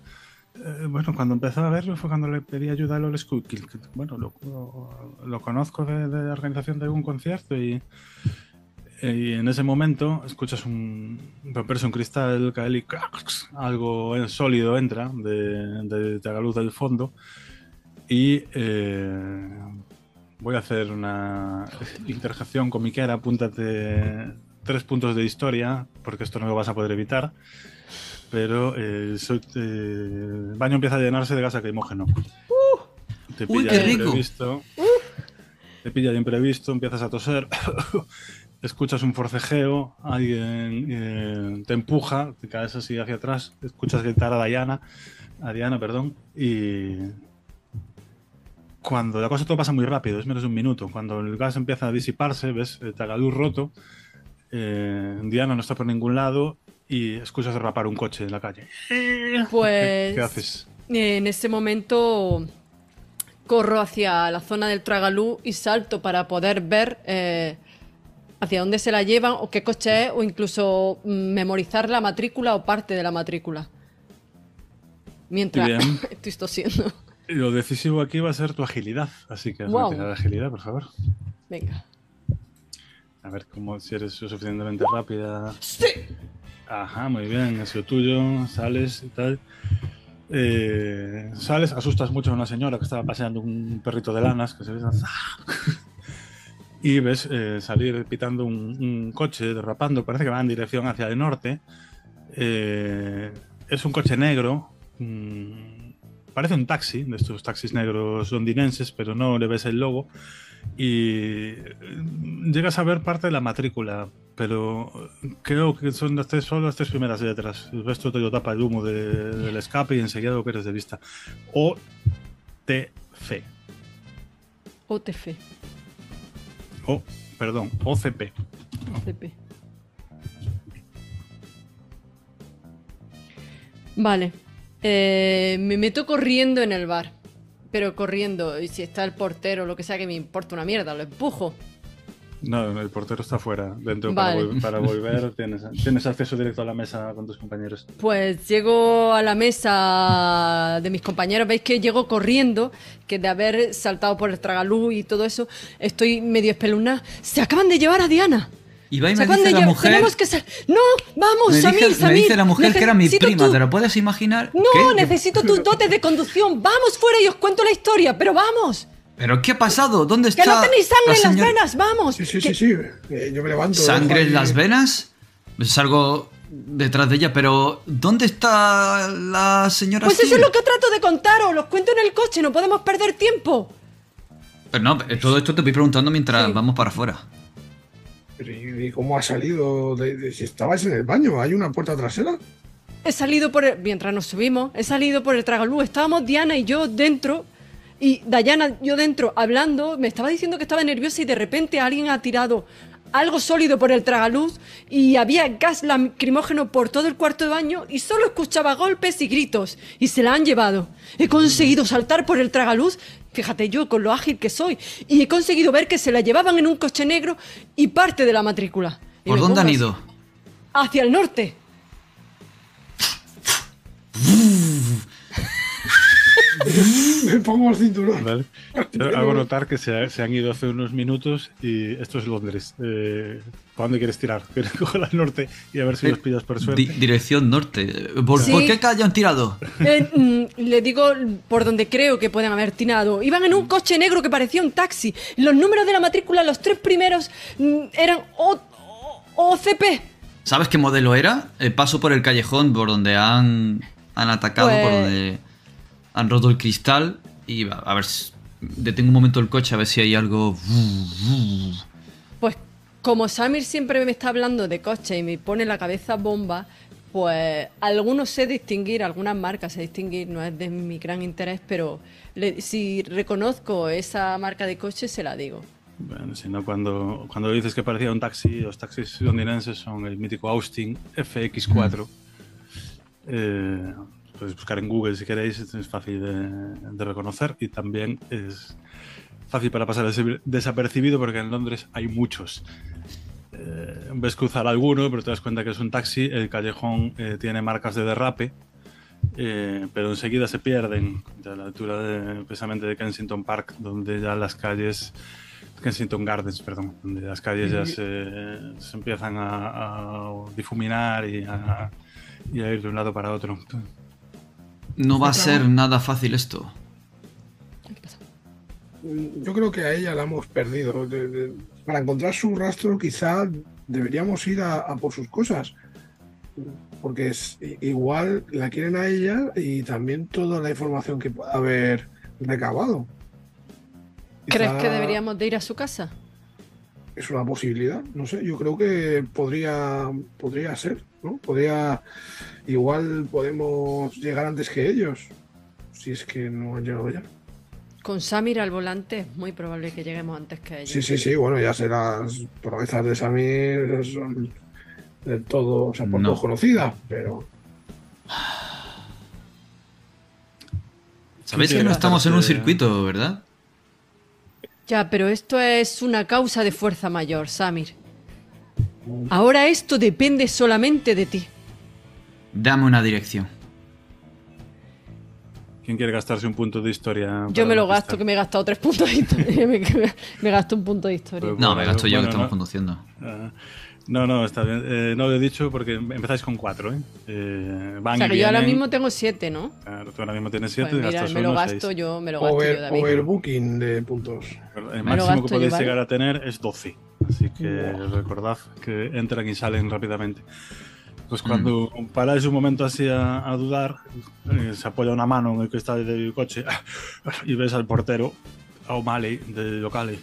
eh, bueno, cuando empezó a verlo fue cuando le pedí ayuda a Lol que bueno, lo, conozco de, de, la organización de algún concierto y y en ese momento escuchas un romperse un cristal, caer y algo sólido entra de, de, la luz del fondo y eh, voy a hacer una interjección comiquera, apúntate tres puntos de historia, porque esto no lo vas a poder evitar. Pero eh, el baño empieza a llenarse de gas lacrimógeno. Uh, te pilla de imprevisto. Te pilla de imprevisto, empiezas a toser. escuchas un forcejeo, alguien eh, te empuja, te caes así hacia atrás, escuchas gritar a Diana, a Diana, perdón, y cuando la cosa todo pasa muy rápido, es menos de un minuto, cuando el gas empieza a disiparse, ves el tagaluz roto, eh, Diana no está por ningún lado y escuchas derrapar un coche en la calle. Pues... ¿Qué, haces? En ese momento corro hacia la zona del tragalú y salto para poder ver eh, hacia dónde se la llevan o qué coche es o incluso mm, memorizar la matrícula o parte de la matrícula. Mientras estoy tosiendo. Lo decisivo aquí va a ser tu agilidad, así que wow. agilidad, por favor. Venga. A ver cómo si eres suficientemente rápida. ¡Sí! Ajá, muy bien, es lo tuyo, sales y tal. Eh, sales, asustas mucho a una señora que estaba paseando un perrito de lanas que se ve y ves eh, salir pitando un, coche derrapando, parece que va en dirección hacia el norte. Eh, es un coche negro, mm, parece un taxi, de estos taxis negros londinenses, pero no le ves el logo. Y mm, llegas a ver parte de la matrícula, pero creo que son las tres, solo las tres primeras letras. El resto te lo tapa el humo del escape y enseguida lo pierdes de vista. OTF. OTF. O, perdón, OCP. OCP. Vale. Eh, me meto corriendo en el bar. Pero corriendo. Y si está el portero o lo que sea que me importa una mierda, lo empujo. No, el portero está fuera. Dentro para, volver tienes, tienes, acceso directo a la mesa con tus compañeros. Pues llego a la mesa de mis compañeros. Veis que llego corriendo, que de haber saltado por el tragalú y todo eso, estoy medio espelunada. Se acaban de llevar a Diana. Y va y me dice la mujer. Tenemos que No, vamos, me Samir, dice, Me dice la mujer que era mi prima, ¿te lo puedes imaginar? No, necesito tus dotes de conducción. Vamos fuera y os cuento la historia, pero vamos. ¿Pero qué ha pasado? ¿Dónde está? ¡Que no tenéis sangre en las venas! ¡Vamos! Sí, sí, sí, sí. Eh, yo me levanto. ¿Sangre en las venas? Salgo detrás de ella, pero ¿dónde está la señora? Pues eso es lo que trato de contaros. Los cuento en el coche, no podemos perder tiempo. Pero no, todo esto te voy preguntando mientras vamos para afuera. ¿Y cómo ha salido? De, si estabais en el baño, ¿hay una puerta trasera? He salido por el, mientras nos subimos, he salido por el tragalú. Estábamos Diana y yo dentro y Dayana, yo dentro, hablando, me estaba diciendo que estaba nerviosa y de repente alguien ha tirado algo sólido por el tragaluz y había gas lacrimógeno por todo el cuarto de baño y solo escuchaba golpes y gritos y se la han llevado. He conseguido saltar por el tragaluz, fíjate yo con lo ágil que soy, y he conseguido ver que se la llevaban en un coche negro y parte de la matrícula. ¿Por dónde han ido? Hacia el norte. Me pongo el cinturón. Hago notar que se, han ido hace unos minutos y esto es Londres. Eh, ¿Para dónde quieres tirar? ¿Quieres coger al norte y a ver si los pillas por suerte? dirección norte. ¿Por, qué calle han tirado? Eh, mm, le digo por donde creo que pueden haber tirado. Iban en un coche negro que parecía un taxi. Los números de la matrícula, los tres primeros, mm, eran OCP. ¿Sabes qué modelo era? Eh, paso por el callejón por donde han, han atacado, por pues donde han roto el cristal y a ver, detengo un momento el coche a ver si hay algo... Pues como Samir siempre me está hablando de coche y me pone la cabeza bomba, pues algunos sé distinguir, algunas marcas sé distinguir, no es de mi gran interés, pero si reconozco esa marca de coche se la digo. Bueno, si no, cuando, cuando dices que parecía un taxi, los taxis londinenses son el mítico Austin FX4. Eh, podéis buscar en Google si queréis, es fácil de, reconocer y también es fácil para pasar desapercibido porque en Londres hay muchos. Eh, ves cruzar alguno, pero te das cuenta que es un taxi, el callejón eh, tiene marcas de derrape, eh, pero enseguida se pierden a la altura de, precisamente de Kensington Park, donde ya las calles, Kensington Gardens, perdón, donde las calles ya se, empiezan a, difuminar y a, y a ir de un lado para otro. No va a ser nada fácil esto. yo creo que a ella la hemos perdido. para encontrar su rastro, quizá deberíamos ir a, por sus cosas. Porque es igual la quieren a ella y también toda la información que pueda haber recabado. ¿Crees que deberíamos de ir a su casa? Es una posibilidad, no sé, yo creo que podría, podría ser, ¿no? Podría, igual podemos llegar antes que ellos, si es que no han llegado ya. Con Samir al volante es muy probable que lleguemos antes que ellos. Sí, sí, sí, bueno, ya sé las proezas de Samir son del todo, o sea, por no. conocidas, pero... Sabéis que no estamos en un circuito, ¿verdad? Ya, pero esto es una causa de fuerza mayor, Samir. Ahora esto depende solamente de ti. Dame una dirección. ¿Quién quiere gastarse un punto de historia? Yo me lo gasto, que me he gastado tres puntos de historia. me, gasto un punto de historia. Pues no, me gasto yo que estamos conduciendo. Ah, no, no, está bien. Eh, no lo he dicho porque empezáis con cuatro, ¿eh? eh o sea, que yo ahora mismo tengo siete, ¿no? Claro, tú ahora mismo tienes siete pues mira, me lo gasto yo, me lo gasto Over, yo, David. Overbooking de puntos. El máximo que podéis llegar a tener es 12. Así que recordad que entran y salen rápidamente. Pues cuando mm. paráis un momento así a, dudar, eh, se apoya una mano en el cristal del coche y ves al portero, a O'Malley, del local.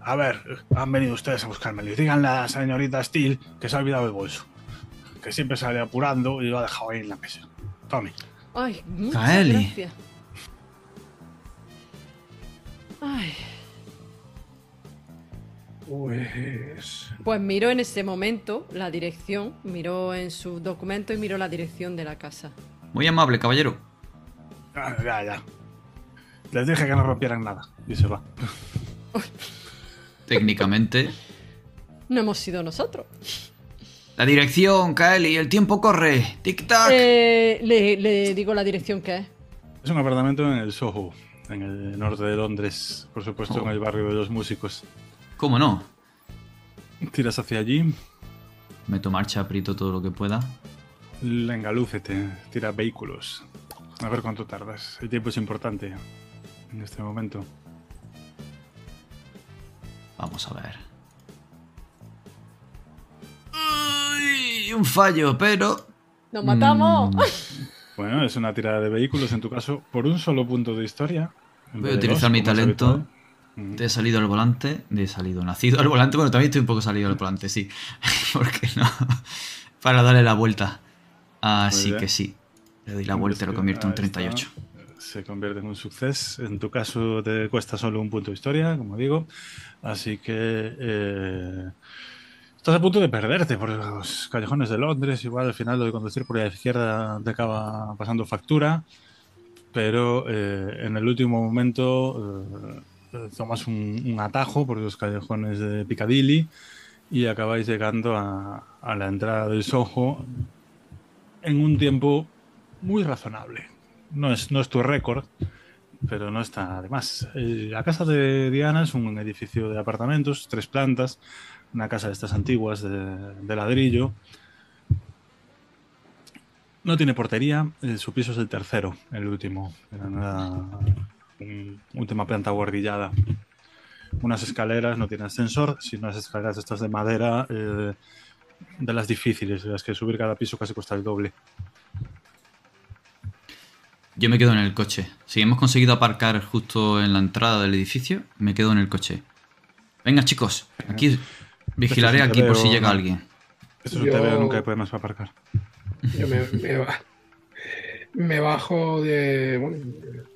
A ver, han venido ustedes a buscarme. Díganle a la señorita Steele que se ha olvidado el bolso. Que siempre sale apurando y lo ha dejado ahí en la mesa. Tommy. Ay, muchas gracias. Ay. Pues... Pues miró en ese momento la dirección, miró en su documento y miró la dirección de la casa. Muy amable, caballero. Ah, ya, ya. Les dije que no rompieran nada. Y se va. Técnicamente. No hemos sido nosotros. La dirección, Kaeli, el tiempo corre. Tic-tac. Eh, le, le, digo la dirección que es. Es un apartamento en el Soho, en el norte de Londres, por supuesto, en el barrio de los músicos. ¿Cómo no? Tiras hacia allí. Meto marcha, aprieto todo lo que pueda. Engalúcete, tira vehículos. A ver cuánto tardas. El tiempo es importante en este momento. Vamos a ver. Uy, un fallo, pero... ¡Nos matamos! Mm. Bueno, es una tirada de vehículos en tu caso por un solo punto de historia. Voy a utilizar mi talento he salido al volante, he salido nacido al volante, bueno, también estoy un poco salido al volante, sí. ¿Por qué no? Para darle la vuelta. Así que sí. Le doy la vuelta y lo convierto en 38. Se convierte en un suceso. En tu caso te cuesta solo un punto de historia, como digo. Así que eh, estás a punto de perderte por los callejones de Londres. Igual al final lo de conducir por la izquierda te acaba pasando factura. Pero eh, en el último momento eh, tomas un, atajo por los callejones de Piccadilly y acabáis llegando a, la entrada del Soho en un tiempo muy razonable. No es, no es tu récord, pero no está además. La casa de Diana es un edificio de apartamentos, tres plantas, una casa de estas antiguas de, ladrillo. No tiene portería, eh, su piso es el tercero, el último última planta guardillada. Unas escaleras, no tiene ascensor, sino unas escaleras estas de madera, eh, de las difíciles, de las que subir cada piso casi cuesta el doble. Yo me quedo en el coche. Si hemos conseguido aparcar justo en la entrada del edificio, me quedo en el coche. Venga, chicos, aquí vigilaré aquí por si llega alguien. Esto es un veo nunca podemos aparcar. Yo me, me bajo de bueno,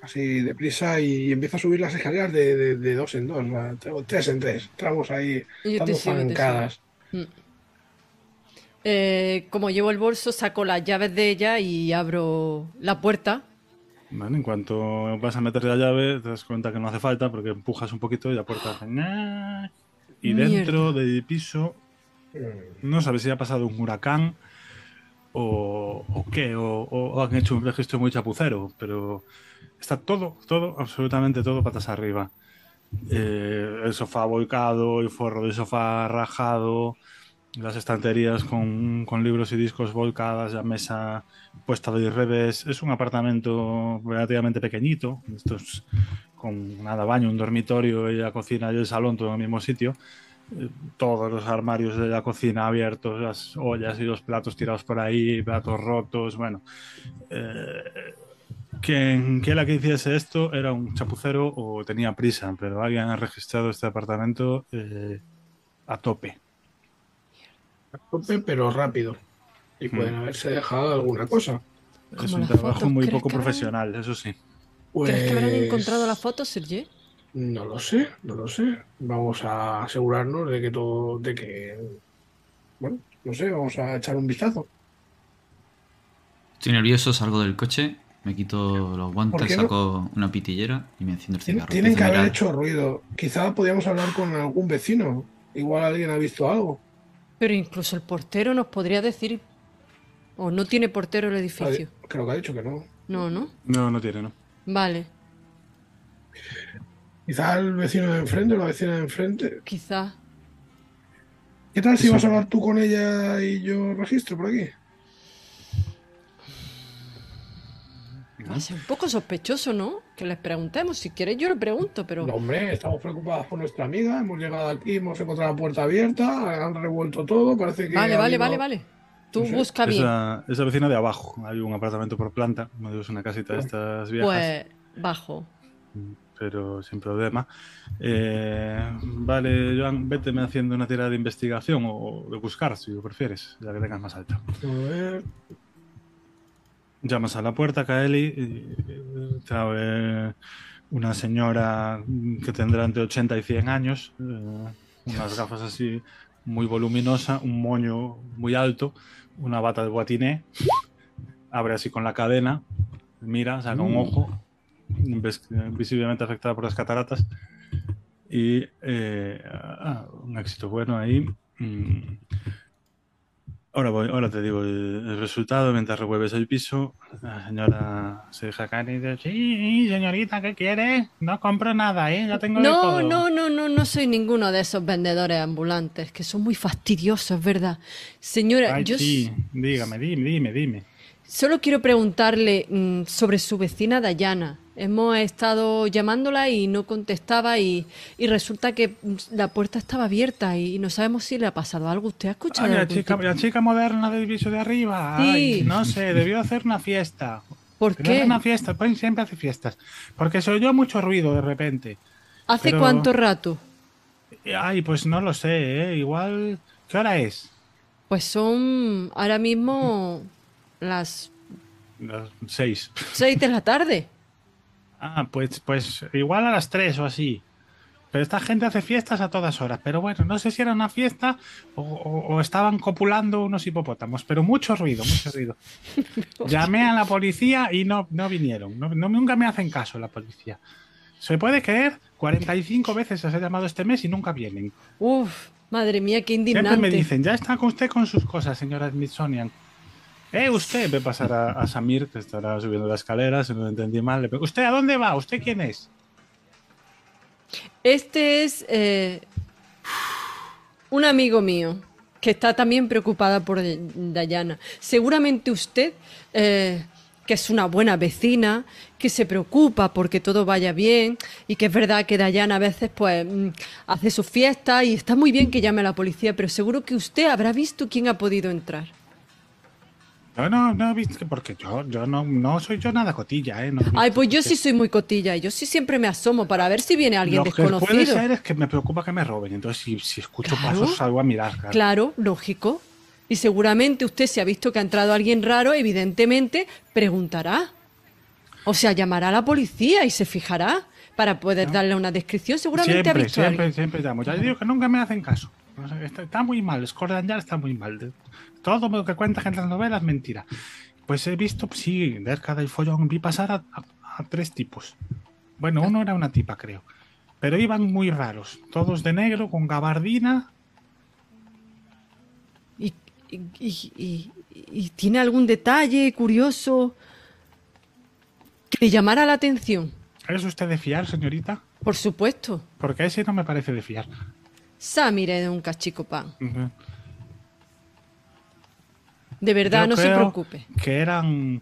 así deprisa y empiezo a subir las escaleras de, dos en dos, tres en tres. Entramos ahí, dando mm. eh, como llevo el bolso, saco las llaves de ella y abro la puerta. en cuanto vas a meter la llave, te das cuenta que no hace falta porque empujas un poquito y la puerta hace... Y dentro del piso, no sabes si ha pasado un huracán o, qué, o, han hecho un registro muy chapucero, pero está todo, todo, absolutamente todo patas arriba. Eh, el sofá volcado, el forro del sofá rajado, las estanterías con, libros y discos volcadas, la mesa puesta de revés. Es un apartamento relativamente pequeñito, esto es con nada baño, un dormitorio y la cocina y el salón todo en el mismo sitio. Todos los armarios de la cocina abiertos, las ollas y los platos tirados por ahí, platos rotos, bueno. Eh, quien, la que hiciese esto era un chapucero o tenía prisa, pero alguien ha registrado este apartamento eh, a tope pero rápido. Y hmm. pueden haberse dejado alguna cosa. Es un trabajo muy poco profesional, eso sí. ¿Crees que habrán pues encontrado la foto, Sergio? No lo sé, no lo sé. Vamos a asegurarnos de que todo, de que, bueno, no sé, vamos a echar un vistazo. Estoy nervioso, salgo del coche, me quito los guantes, saco una pitillera y me enciendo el cigarro. Tienen que haber hecho ruido. Quizá podíamos hablar con algún vecino. Igual alguien ha visto algo. Pero incluso el portero nos podría decir. ¿O no tiene portero el edificio? Creo que ha dicho que no. No, ¿no? No, no tiene, no. Vale. Quizá el vecino de enfrente o la vecina de enfrente. Quizá. ¿Qué tal si vas a hablar tú con ella y yo registro por aquí? Va a ser un poco sospechoso, ¿no? Que les preguntemos. Si quieres, yo le pregunto, pero. No, hombre, estamos preocupados por nuestra amiga. Hemos llegado aquí, hemos encontrado la puerta abierta, han revuelto todo. Parece que. Vale, vale, vale, vale. Tú busca bien. Esa, vecina de abajo. Hay un apartamento por planta. No es una casita de estas viejas. Pues bajo. Pero sin problema. Eh, vale, Joan, véteme haciendo una tirada de investigación o de buscar, si lo prefieres, ya que tengas más alta. A ver. Llamas a la puerta, Kaeli, y trae una señora que tendrá entre 80 y 100 años, eh, unas gafas así muy voluminosas, un moño muy alto, una bata de boatiné, abre así con la cadena, mira, saca un mm. ojo, visiblemente afectada por las cataratas, y eh, ah, un éxito bueno ahí. Mm, Ahora, voy, ahora te digo el, resultado mientras revuelves el piso. La señora se deja caer y dice: Sí, señorita, ¿qué quiere? No compro nada, ¿eh? Ya tengo No, no, no, no, no soy ninguno de esos vendedores ambulantes que son muy fastidiosos, ¿verdad? Señora, yo. Sí, dígame, dime, dime, dime. Solo quiero preguntarle mm, sobre su vecina Dayana. Hemos estado llamándola y no contestaba y, resulta que la puerta estaba abierta y no sabemos si le ha pasado algo. ¿Usted ha escuchado la, chica, la chica moderna del piso de arriba. Sí. no sé, debió hacer una fiesta. ¿Por qué? Una fiesta, pues siempre hace fiestas. Porque se oyó mucho ruido de repente. ¿Hace cuánto rato? Ay, pues no lo sé, ¿eh? igual... ¿Qué hora es? Pues son ahora mismo las... Las seis. Seis de la tarde. Ah, pues, pues igual a las 3 o así. Pero esta gente hace fiestas a todas horas. Pero bueno, no sé si era una fiesta o, estaban copulando unos hipopótamos. Pero mucho ruido, mucho ruido. Llamé a la policía y no, no vinieron. No, nunca me hacen caso la policía. Se puede creer, 45 veces les he llamado este mes y nunca vienen. Uf, madre mía, qué indignante. Siempre me dicen, ya está usted con sus cosas, señora Smithsonian. Eh, usted, ve pasar a, Samir, que estará subiendo la escalera, si no lo entendí mal. Le ¿Usted a dónde va? ¿Usted quién es? Este es eh, un amigo mío que está también preocupada por Dayana. Seguramente usted, eh, que es una buena vecina, que se preocupa porque todo vaya bien y que es verdad que Dayana a veces pues mm, hace su fiesta y está muy bien que llame a la policía, pero seguro que usted habrá visto quién ha podido entrar. No, no, no, visto porque yo, yo no, no soy yo nada cotilla, ¿eh? Ay, pues yo sí soy muy cotilla. Yo sí siempre me asomo para ver si viene alguien desconocido. Lo que puede ser es que me preocupa que me roben. Entonces, si, si escucho pasos, salgo a mirar. Claro. claro, lógico. Y seguramente usted, si ha visto que ha entrado alguien raro, evidentemente preguntará. O sea, llamará a la policía y se fijará para poder darle una descripción. Seguramente siempre, ha visto Siempre, siempre llamo. Ya digo que nunca me hacen caso. Está, muy mal. Scordan ya está muy mal todo lo que cuenta en las novelas es mentira. Pues he visto, sí, cerca del follón vi pasar a, tres tipos. Bueno, uno era una tipa, creo. Pero iban muy raros. Todos de negro, con gabardina. ¿Y, y, tiene algún detalle curioso que le llamara la atención? ¿Es usted de fiar, señorita? Por supuesto. Porque ese no me parece de fiar. Samire de un cachico pan. De verdad, no se preocupe. Que eran.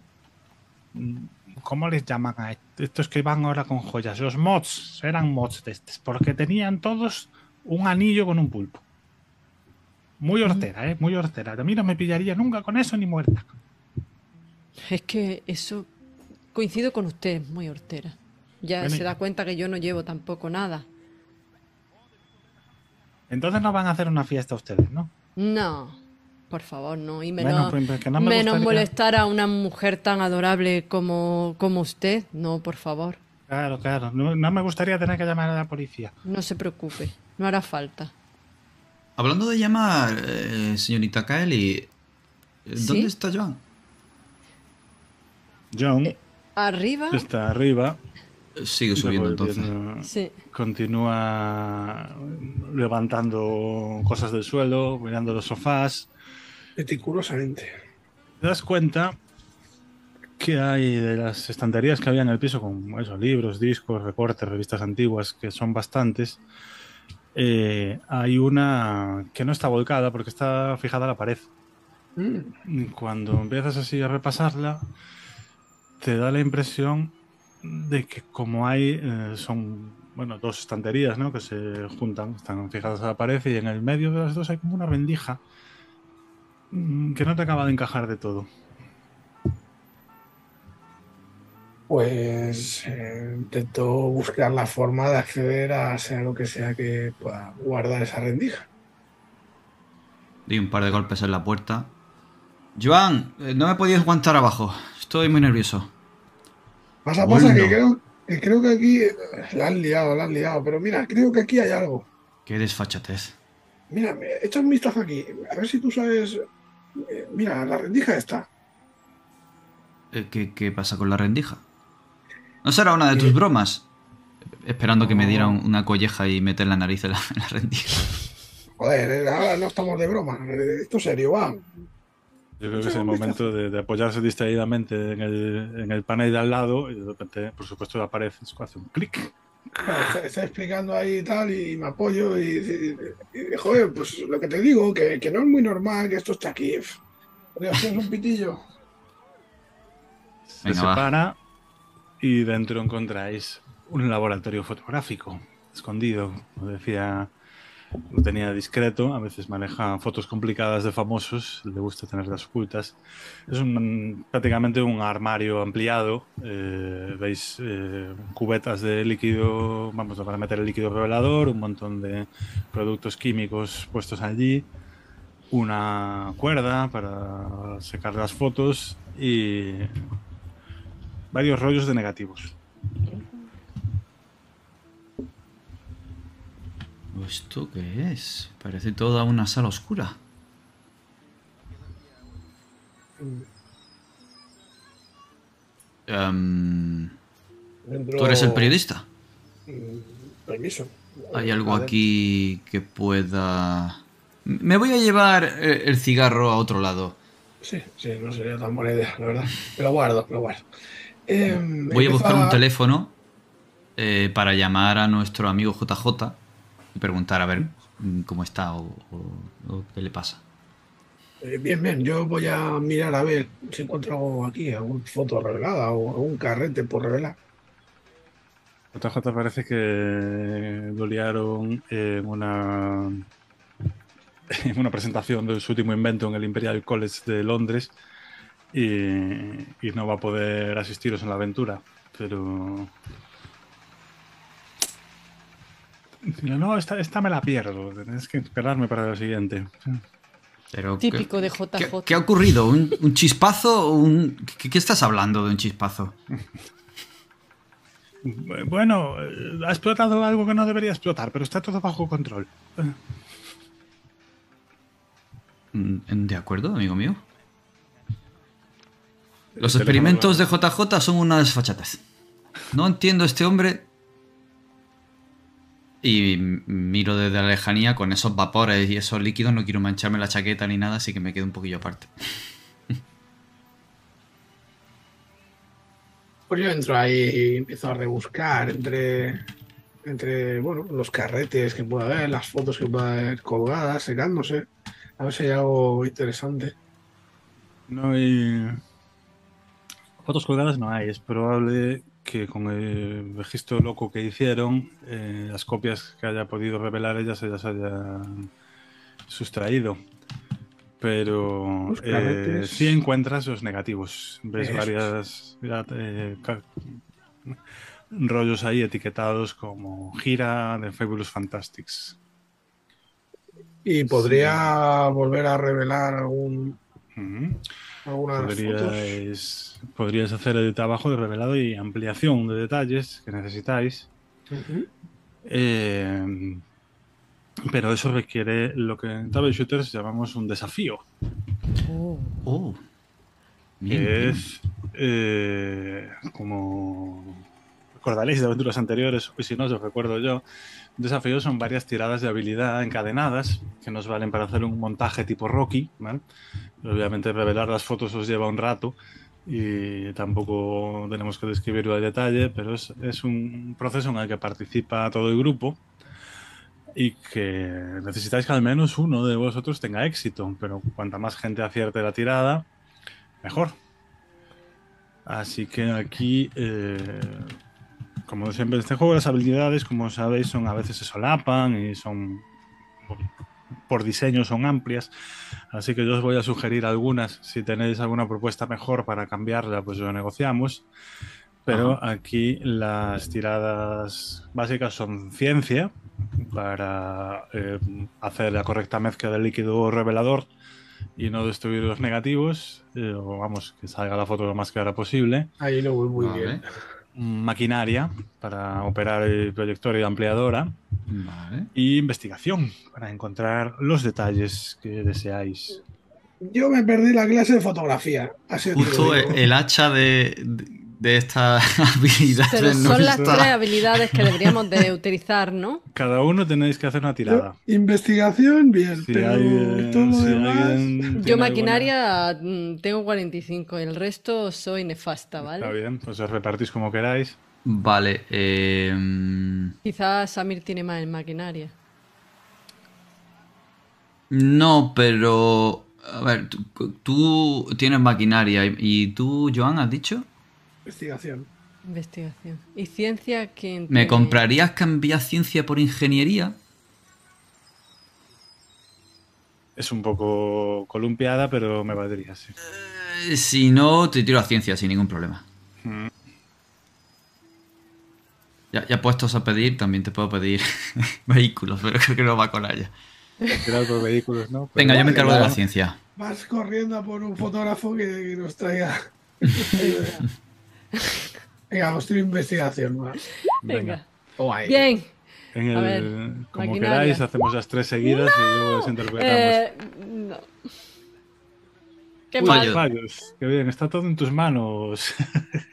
¿Cómo les llaman a estos que van ahora con joyas? Los mods, eran mods de estos, porque tenían todos un anillo con un pulpo. Muy hortera, ¿eh? Muy hortera. A mí no me pillaría nunca con eso ni muerta. Es que eso coincido con usted, muy hortera. Ya se da cuenta que yo no llevo tampoco nada. Entonces no van a hacer una fiesta ustedes, ¿no? No, por favor, no. Y menos, pues, pues, menos molestar a una mujer tan adorable como, como usted. No, por favor. Claro, claro. No, me gustaría tener que llamar a la policía. No se preocupe, no hará falta. Hablando de llamar, eh, señorita Kaeli, ¿dónde está Joan? John. Eh, ¿Arriba? Está arriba. Sigue subiendo entonces. Sí. Continúa levantando cosas del suelo, mirando los sofás. Meticulosamente. Te das cuenta que hay de las estanterías que había en el piso con esos libros, discos, recortes, revistas antiguas, que son bastantes. Eh, hay una que no está volcada porque está fijada a la pared. Mm. Cuando empiezas así a repasarla, te da la impresión de que como hay, eh, son, bueno, dos estanterías, ¿no? Que se juntan, están fijadas a la pared y en el medio de las dos hay como una rendija que no te acaba de encajar de todo. Pues eh, intento buscar la forma de acceder a sea lo que sea que pueda guardar esa rendija. Di un par de golpes en la puerta. Joan, eh, no me podías aguantar abajo. Estoy muy nervioso. Pasa, pasa, que creo, que creo que aquí la han liado, la han liado. Pero mira, creo que aquí hay algo. Qué desfachatez. Mira, echa un vistazo aquí. A ver si tú sabes. Eh, mira, la rendija está. ¿Qué, ¿Qué, pasa con la rendija? ¿No será una de tus bromas? Esperando que me diera una colleja y meter la nariz en la, en la rendija. Joder, ahora no estamos de broma. Esto es serio, va. Yo creo que es el momento de, apoyarse distraídamente en el, en el, panel de al lado y de repente, por supuesto, aparece, hace un clic. Está, explicando ahí y tal y me apoyo y, joder, pues lo que te digo, que, que, no es muy normal que esto esté aquí. Podría ser un pitillo. Se separa y dentro encontráis un laboratorio fotográfico escondido, como decía lo tenía discreto, a veces maneja fotos complicadas de famosos, le gusta tenerlas ocultas. Es prácticamente un armario ampliado, eh, veis eh, cubetas de líquido, vamos, para meter el líquido revelador, un montón de productos químicos puestos allí, una cuerda para secar las fotos y varios rollos de negativos. ¿Esto qué es? Parece toda una sala oscura. Em, ¿Tú eres el periodista? Permiso. ¿Hay algo aquí que pueda...? Me voy a llevar eh, el cigarro a otro lado. Sí, sí, no sería tan buena idea, la verdad. Lo guardo, lo guardo. Em, voy a buscar un teléfono eh, para llamar a nuestro amigo JJ y preguntar a ver cómo está o, qué le pasa. Eh, bien, bien, yo voy a mirar a ver si encuentro algo aquí, alguna foto revelada o algún carrete por revelar. JJ parece que lo liaron en una, en una presentación de su último invento en el Imperial College de Londres y, y no va a poder asistiros en la aventura. Pero no, esta, me la pierdo. Tienes que esperarme para la siguiente. Pero, Típico de JJ. ¿Qué, ha ocurrido? ¿Un, chispazo? Un... ¿Qué, estás hablando de un chispazo? Bueno, ha explotado algo que no debería explotar, pero está todo bajo control. Mm, de acuerdo, amigo mío. Los experimentos de JJ son una desfachatez. No entiendo a este hombre y miro desde la lejanía con esos vapores y esos líquidos. No quiero mancharme la chaqueta ni nada, así que me quedo un poquillo aparte. Pues yo entro ahí y empiezo a rebuscar entre, entre bueno, los carretes que pueda haber, las fotos que pueda haber colgadas, secándose. A ver si hay algo interesante. No hay. Fotos colgadas no hay. Es probable que con el registro loco que hicieron, eh, las copias que haya podido revelar ellas, ellas hayan sustraído. Pero eh, sí encuentras los negativos. Ves varias eh, rollos ahí etiquetados como gira de Fabulous Fantastics. ¿Y podría volver a revelar algún, alguna podrías, podrías hacer el trabajo de revelado y ampliación de detalles que necesitáis. eh, pero eso requiere lo que en Table Shooters llamamos un desafío. Oh. oh. que es eh, como recordaréis de aventuras anteriores, y si no, os recuerdo yo. Desafío son varias tiradas de habilidad encadenadas que nos valen para hacer un montaje tipo Rocky. Obviamente, revelar las fotos os lleva un rato y tampoco tenemos que describirlo a detalle, pero es, es un proceso en el que participa todo el grupo y que necesitáis que al menos uno de vosotros tenga éxito, pero cuanta más gente acierte la tirada, mejor. Así que aquí, eh, como siempre en este juego, las habilidades, como sabéis, son a veces se solapan y son por diseño son amplias, así que yo os voy a sugerir algunas. Si tenéis alguna propuesta mejor para cambiarla, pues lo negociamos. Pero aquí las tiradas básicas son ciencia, para eh, hacer la correcta mezcla del líquido revelador y no destruir los negativos, eh, o vamos, que salga la foto lo más clara posible. Ahí lo voy muy bien. Maquinaria para operar el proyector y la ampliadora. Y investigación para encontrar los detalles que deseáis. Yo me perdí la clase de fotografía. Justo el hacha de, de estas habilidades. Pero son las tres habilidades que deberíamos de utilizar, ¿no? Cada uno tenéis que hacer una tirada. investigación, bien, pero todo Yo maquinaria mm, tengo 45, el resto soy nefasta, ¿vale? Está bien, pues os repartís como queráis. Vale. Eh... Quizás Samir tiene más en maquinaria. No, pero... A ver, tú, tienes maquinaria y tú, Joan, has dicho... Investigación. Investigación. ¿Y ciencia que ¿Me comprarías cambiar ciencia por ingeniería? Es un poco columpiada, pero me valdría, sí. Eh, si no, te tiro a ciencia sin ningún problema. Mm. Ya, ya, puestos a pedir, también te puedo pedir vehículos, pero creo que no va con ella. por vehículos, ¿no? Venga, yo me encargo de la ciencia. Vas corriendo por un fotógrafo que nos traiga. Venga, vamos a investigación. Venga. Bien. como queráis, hacemos las tres seguidas y luego las interpretamos. Eh, no. Qué mal. fallos. Qué bien, está todo en tus manos,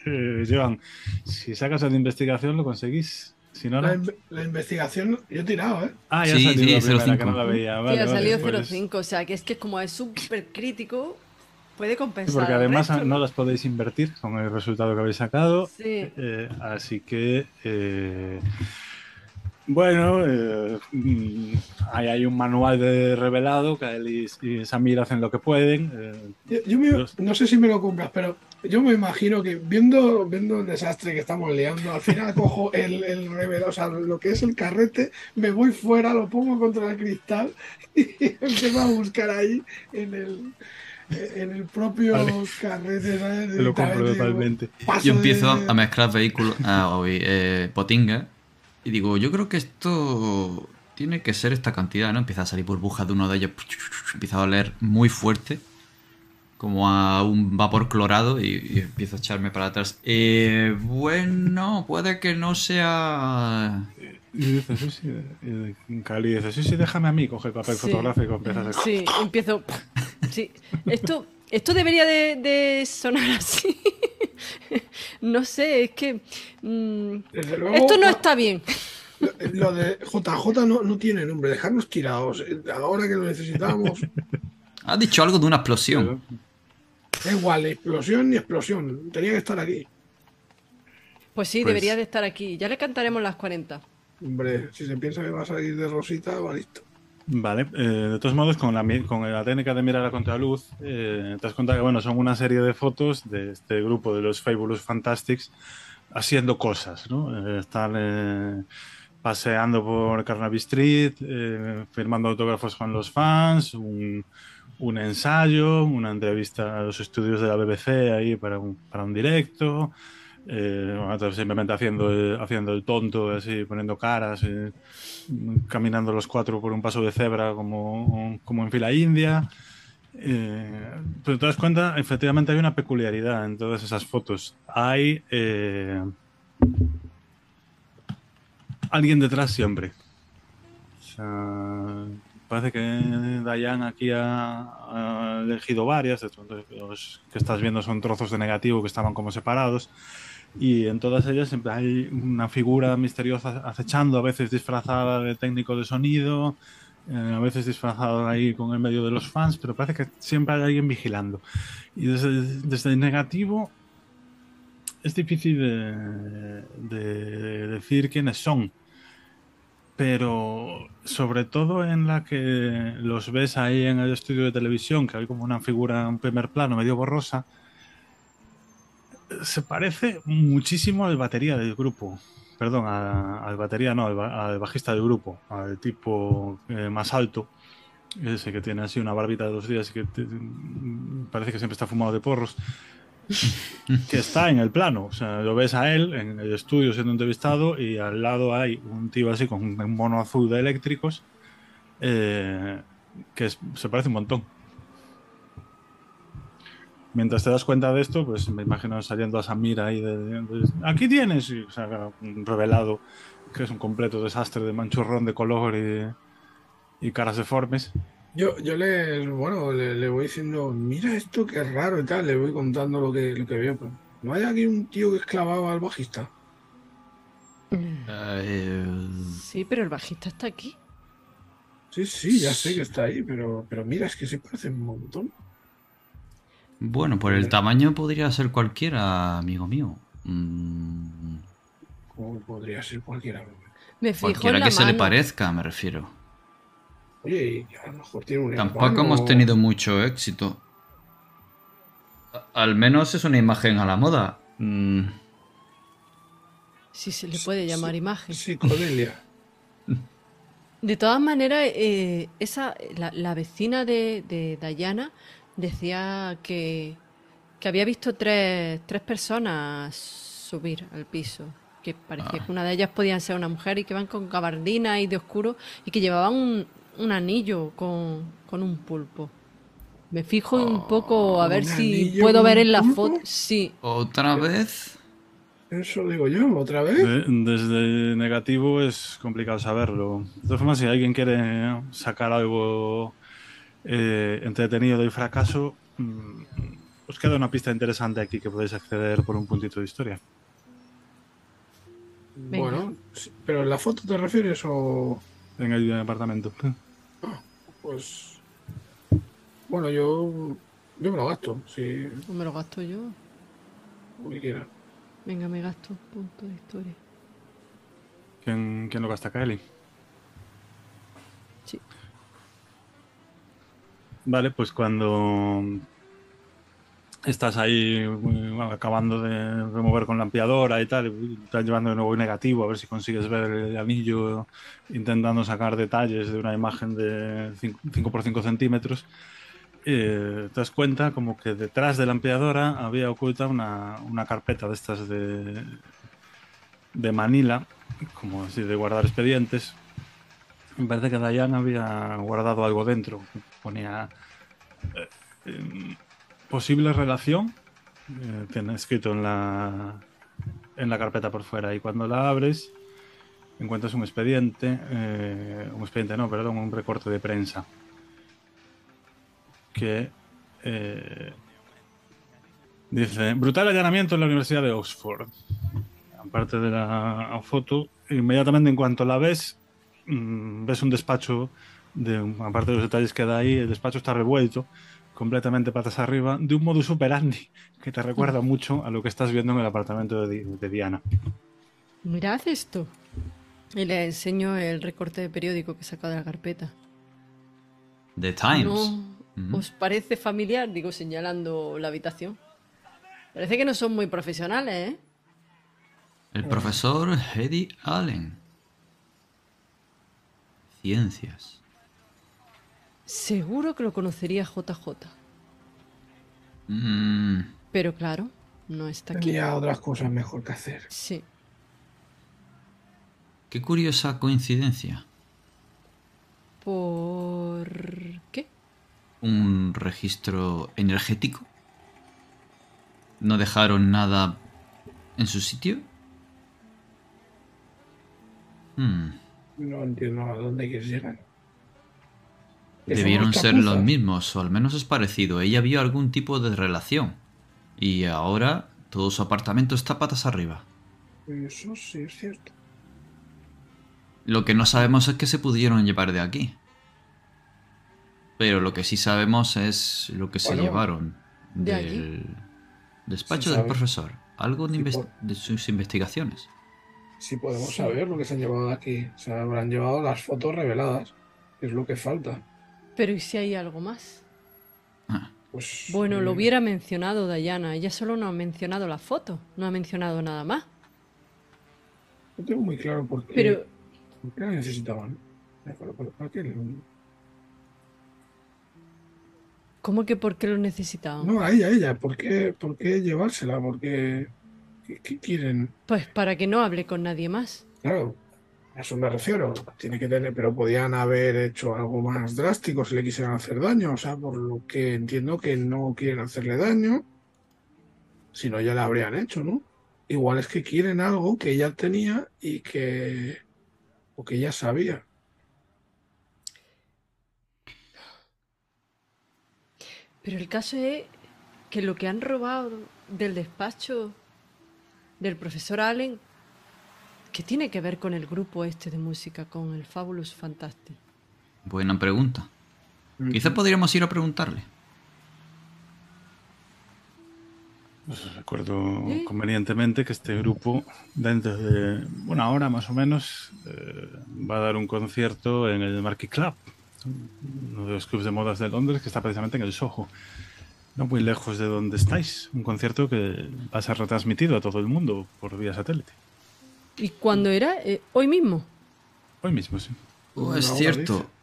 Joan. Si sacas la investigación, lo conseguís. Si no, la, la, investigación, yo he tirado, ¿eh? Ah, ya sí, salió sí, la primera, que no la veía. Vale, sí, ha salido 0,5. Pues... O sea, que es que como es súper crítico, Puede compensar. Porque además no las podéis invertir con el resultado que habéis sacado. Sí. Eh, así que. Eh, bueno, eh, ahí hay un manual de revelado que él y, Samir hacen lo que pueden. yo, no sé si me lo compras, pero yo me imagino que viendo, viendo el desastre que estamos liando, al final cojo el, el revelado, o sea, lo que es el carrete, me voy fuera, lo pongo contra el cristal y empiezo a buscar ahí en el, en el propio carrete. Lo compro totalmente. Yo empiezo a mezclar vehículos, ah, eh, potinga, y digo, yo creo que esto tiene que ser esta cantidad, ¿no? Empieza a salir burbujas de uno de ellos, empieza a oler muy fuerte, como a un vapor clorado, y, empiezo a echarme para atrás. Eh, bueno, puede que no sea y dice, sí, sí. Cali dice, sí, sí, déjame a mí, coge el papel fotográfico, empieza a Sí, empiezo. Sí. Esto, esto debería de, sonar así. no sé, es que. Mm, esto no está bien. Lo de JJ no, no tiene nombre, dejarnos tirados. Ahora que lo necesitamos. Has dicho algo de una explosión. Da igual, explosión ni explosión. Tenía que estar aquí. Pues sí, debería pues de estar aquí. Ya le cantaremos las 40. Hombre, si se piensa que va a salir de Rosita, va listo. Vale, eh, de todos modos, con la, con la técnica de mirar a contraluz, eh, te has contado que bueno, son una serie de fotos de este grupo de los Fabulous Fantastics haciendo cosas, ¿no? Eh, están paseando por Carnaby Street, firmando autógrafos con los fans, un, un, ensayo, una entrevista a los estudios de la BBC ahí para un, para un directo, eh, simplemente haciendo el, haciendo el tonto, así, poniendo caras, eh, caminando los cuatro por un paso de cebra como, como en fila india. Eh, pero te das cuenta, efectivamente hay una peculiaridad en todas esas fotos. Hay eh, alguien detrás siempre. parece que Dayan aquí ha, elegido varias. Los que estás viendo son trozos de negativo que estaban como separados y en todas ellas siempre hay una figura misteriosa acechando, a veces disfrazada de técnico de sonido, eh, a veces disfrazado ahí con el medio de los fans, pero parece que siempre hay alguien vigilando. Y desde, el negativo es difícil de, de, decir quiénes son, pero sobre todo en la que los ves ahí en el estudio de televisión, que hay como una figura en primer plano medio borrosa, se parece muchísimo al batería del grupo. Perdón, al batería no, al, bajista del grupo, al tipo eh, más alto, ese que tiene así una barbita de dos días y que parece que siempre está fumado de porros, que está en el plano. O sea, lo ves a él en el estudio siendo entrevistado y al lado hay un tío así con un mono azul de eléctricos eh, que se parece un montón mientras te das cuenta de esto, pues me imagino saliendo a Samir ahí de, aquí tienes, y o sea, revelado que es un completo desastre de manchurrón de color y, caras deformes. Yo, yo le, bueno, le, voy diciendo, mira esto que es raro y tal, le voy contando lo que, lo que veo. ¿No hay aquí un tío que esclavaba al bajista? Eh, sí, pero el bajista está aquí. Sí, sí, ya sé que está ahí, pero, pero mira, es que se parece un montón. Bueno, por el tamaño podría ser cualquiera, amigo mío. Mm. ¿Cómo podría ser cualquiera? Me fijo cualquiera que se le parezca, me refiero. Oye, a lo mejor tiene un Tampoco hemos tenido mucho éxito. Al menos es una imagen a la moda. Mm. Si se le puede llamar imagen. Psicodelia. De todas maneras, eh, esa, la, vecina de, de Dayana decía que, había visto tres, tres, personas subir al piso. Que parecía que ah. una de ellas podía ser una mujer y que van con gabardina y de oscuro y que llevaban un, anillo con, un pulpo. Me fijo un poco a ver si puedo ver en la foto. Sí. ¿Otra vez? Eso digo yo, otra vez. desde negativo es complicado saberlo. De todas formas, si alguien quiere sacar algo eh, entretenido y fracaso, mm, os queda una pista interesante aquí que podéis acceder por un puntito de historia. Bueno, pero en la foto te refieres o. En el apartamento. Ah, pues. Bueno, yo. Yo me lo gasto, sí. me lo gasto yo. Como quiera. Venga, me gasto punto de historia. ¿Quién, quién lo gasta, Kaeli? Vale, pues cuando estás ahí acabando de remover con la ampliadora y tal, estás llevando de nuevo el negativo a ver si consigues ver el anillo, intentando sacar detalles de una imagen de 5 por 5 centímetros, eh, te das cuenta como que detrás de la ampliadora había oculta una, una carpeta de estas de, de Manila, como así de guardar expedientes, me parece que Dayan había guardado algo dentro. Ponía eh, em, posible relación. Eh, tiene escrito en la, en la carpeta por fuera. Y cuando la abres, encuentras un expediente. Eh, un expediente, no, perdón, un recorte de prensa. Que dice: Brutal allanamiento en la Universidad de Oxford. Aparte de la foto, inmediatamente en cuanto la ves, Mm, ves un despacho, de, aparte de los detalles que da ahí, el despacho está revuelto, completamente patas arriba, de un modo superandi que te recuerda mm. mucho a lo que estás viendo en el apartamento de, Diana. Mirad esto. Y le enseño el recorte de periódico que saca de la carpeta. The Times. ¿Os parece familiar? Digo, señalando la habitación. Parece que no son muy profesionales, ¿eh? El profesor Eddie Allen. Ciencias. Seguro que lo conocería JJ. Mm. Pero claro, no está aquí. Tenía otras cosas mejor que hacer. Sí. Qué curiosa coincidencia. ¿Por qué? Un registro energético. ¿No dejaron nada en su sitio? Hmm. No entiendo a dónde quieres llegar. Debieron ser los mismos, o al menos es parecido. Ella vio algún tipo de relación. Y ahora todo su apartamento está patas arriba. Eso sí es cierto. Lo que no sabemos es que se pudieron llevar de aquí. Pero lo que sí sabemos es lo que se llevaron ¿de del despacho del profesor. Algo de, de sus investigaciones. Sí podemos saber lo que se han llevado de aquí. Se habrán llevado las fotos reveladas. que Es lo que falta. Pero ¿y si hay algo más? Ah, Pues, Bueno, lo eh, hubiera mencionado Dayana. Ella solo no ha mencionado la foto. No ha mencionado nada más. No tengo muy claro por qué, Pero por qué la necesitaban. ¿cómo que por qué lo necesitaban? No, a ella, a ella. ¿Por qué, por qué llevársela? Porque ¿qué, qué quieren? Pues para que no hable con nadie más. Claro, a eso me refiero. Tiene que tener, pero podían haber hecho algo más drástico si le quisieran hacer daño. O sea, por lo que entiendo que no quieren hacerle daño. Si no, ya le habrían hecho, ¿no? Igual es que quieren algo que ella tenía y que. o que ella sabía. Pero el caso es que lo que han robado del despacho del profesor Allen, ¿qué tiene que ver con el grupo este de música, con el Fabulous Fantastic? buena pregunta. Quizá podríamos ir a preguntarle. Pues recuerdo convenientemente que este grupo, dentro de una hora más o menos, eh, va a dar un concierto en el Marquis Club, uno de los clubes de modas de Londres que está precisamente en el Soho, no muy lejos de donde estáis. Un concierto que va a ser retransmitido a todo el mundo por vía satélite. ¿Y cuándo era? Eh, hoy mismo. Hoy mismo, sí. Oh, Una es cierto.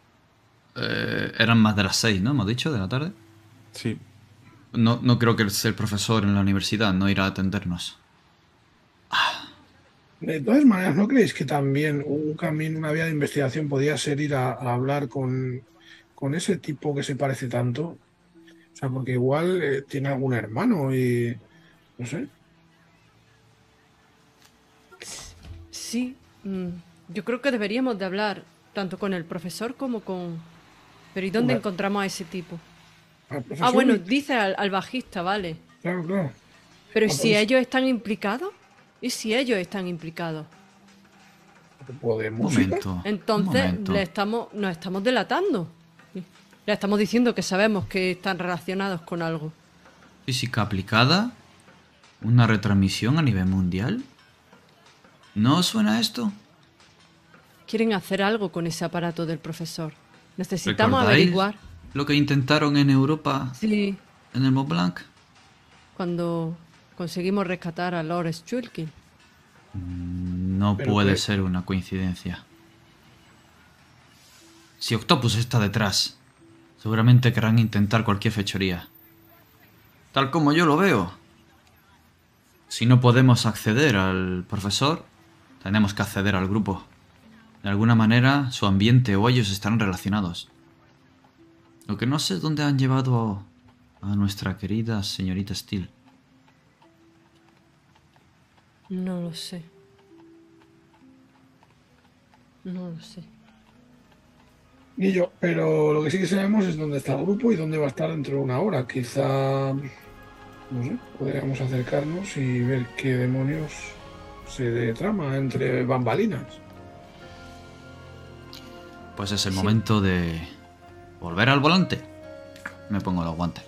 Eh, eran más de las seis, ¿no? Hemos dicho, de la tarde. Sí, No, no creo que el el profesor en la universidad no irá a atendernos. De todas maneras, ¿no creéis que también un camino, una vía de investigación podría ser ir a, a hablar con, con ese tipo que se parece tanto? O sea, porque igual eh, tiene algún hermano y. no sé. Sí, mm, yo creo que deberíamos de hablar tanto con el profesor como con... Pero ¿y dónde Hombre. encontramos a ese tipo? al Ah, profesor. bueno, dice al, al bajista, vale. Claro, claro. Pero ¿y Ah, si pues- ellos están implicados? ¿Y si ellos están implicados? Momento. un Entonces momento. le estamos, nos estamos delatando. Le estamos diciendo que sabemos que están relacionados con algo. Física aplicada. Una retransmisión a nivel mundial. ¿No os suena esto? Quieren hacer algo con ese aparato del profesor. Necesitamos ¿Recordáis averiguar. Lo que intentaron en Europa, Sí, en el Mont Blanc. cuando conseguimos rescatar a Lord Schulkin. No Pero puede que- ser una coincidencia. Si Octopus está detrás, seguramente querrán intentar cualquier fechoría. Tal como yo lo veo. Si no podemos acceder al profesor, tenemos que acceder al grupo. De alguna manera, su ambiente o ellos estarán relacionados. Lo que no sé es dónde han llevado a nuestra querida señorita Steele. No lo sé. No lo sé. Ni yo, pero lo que sí que sabemos es dónde está el grupo y dónde va a estar dentro de una hora. Quizá, no sé, podríamos acercarnos y ver qué demonios se trama entre bambalinas. Pues es el Sí. momento de volver al volante. Me pongo los guantes.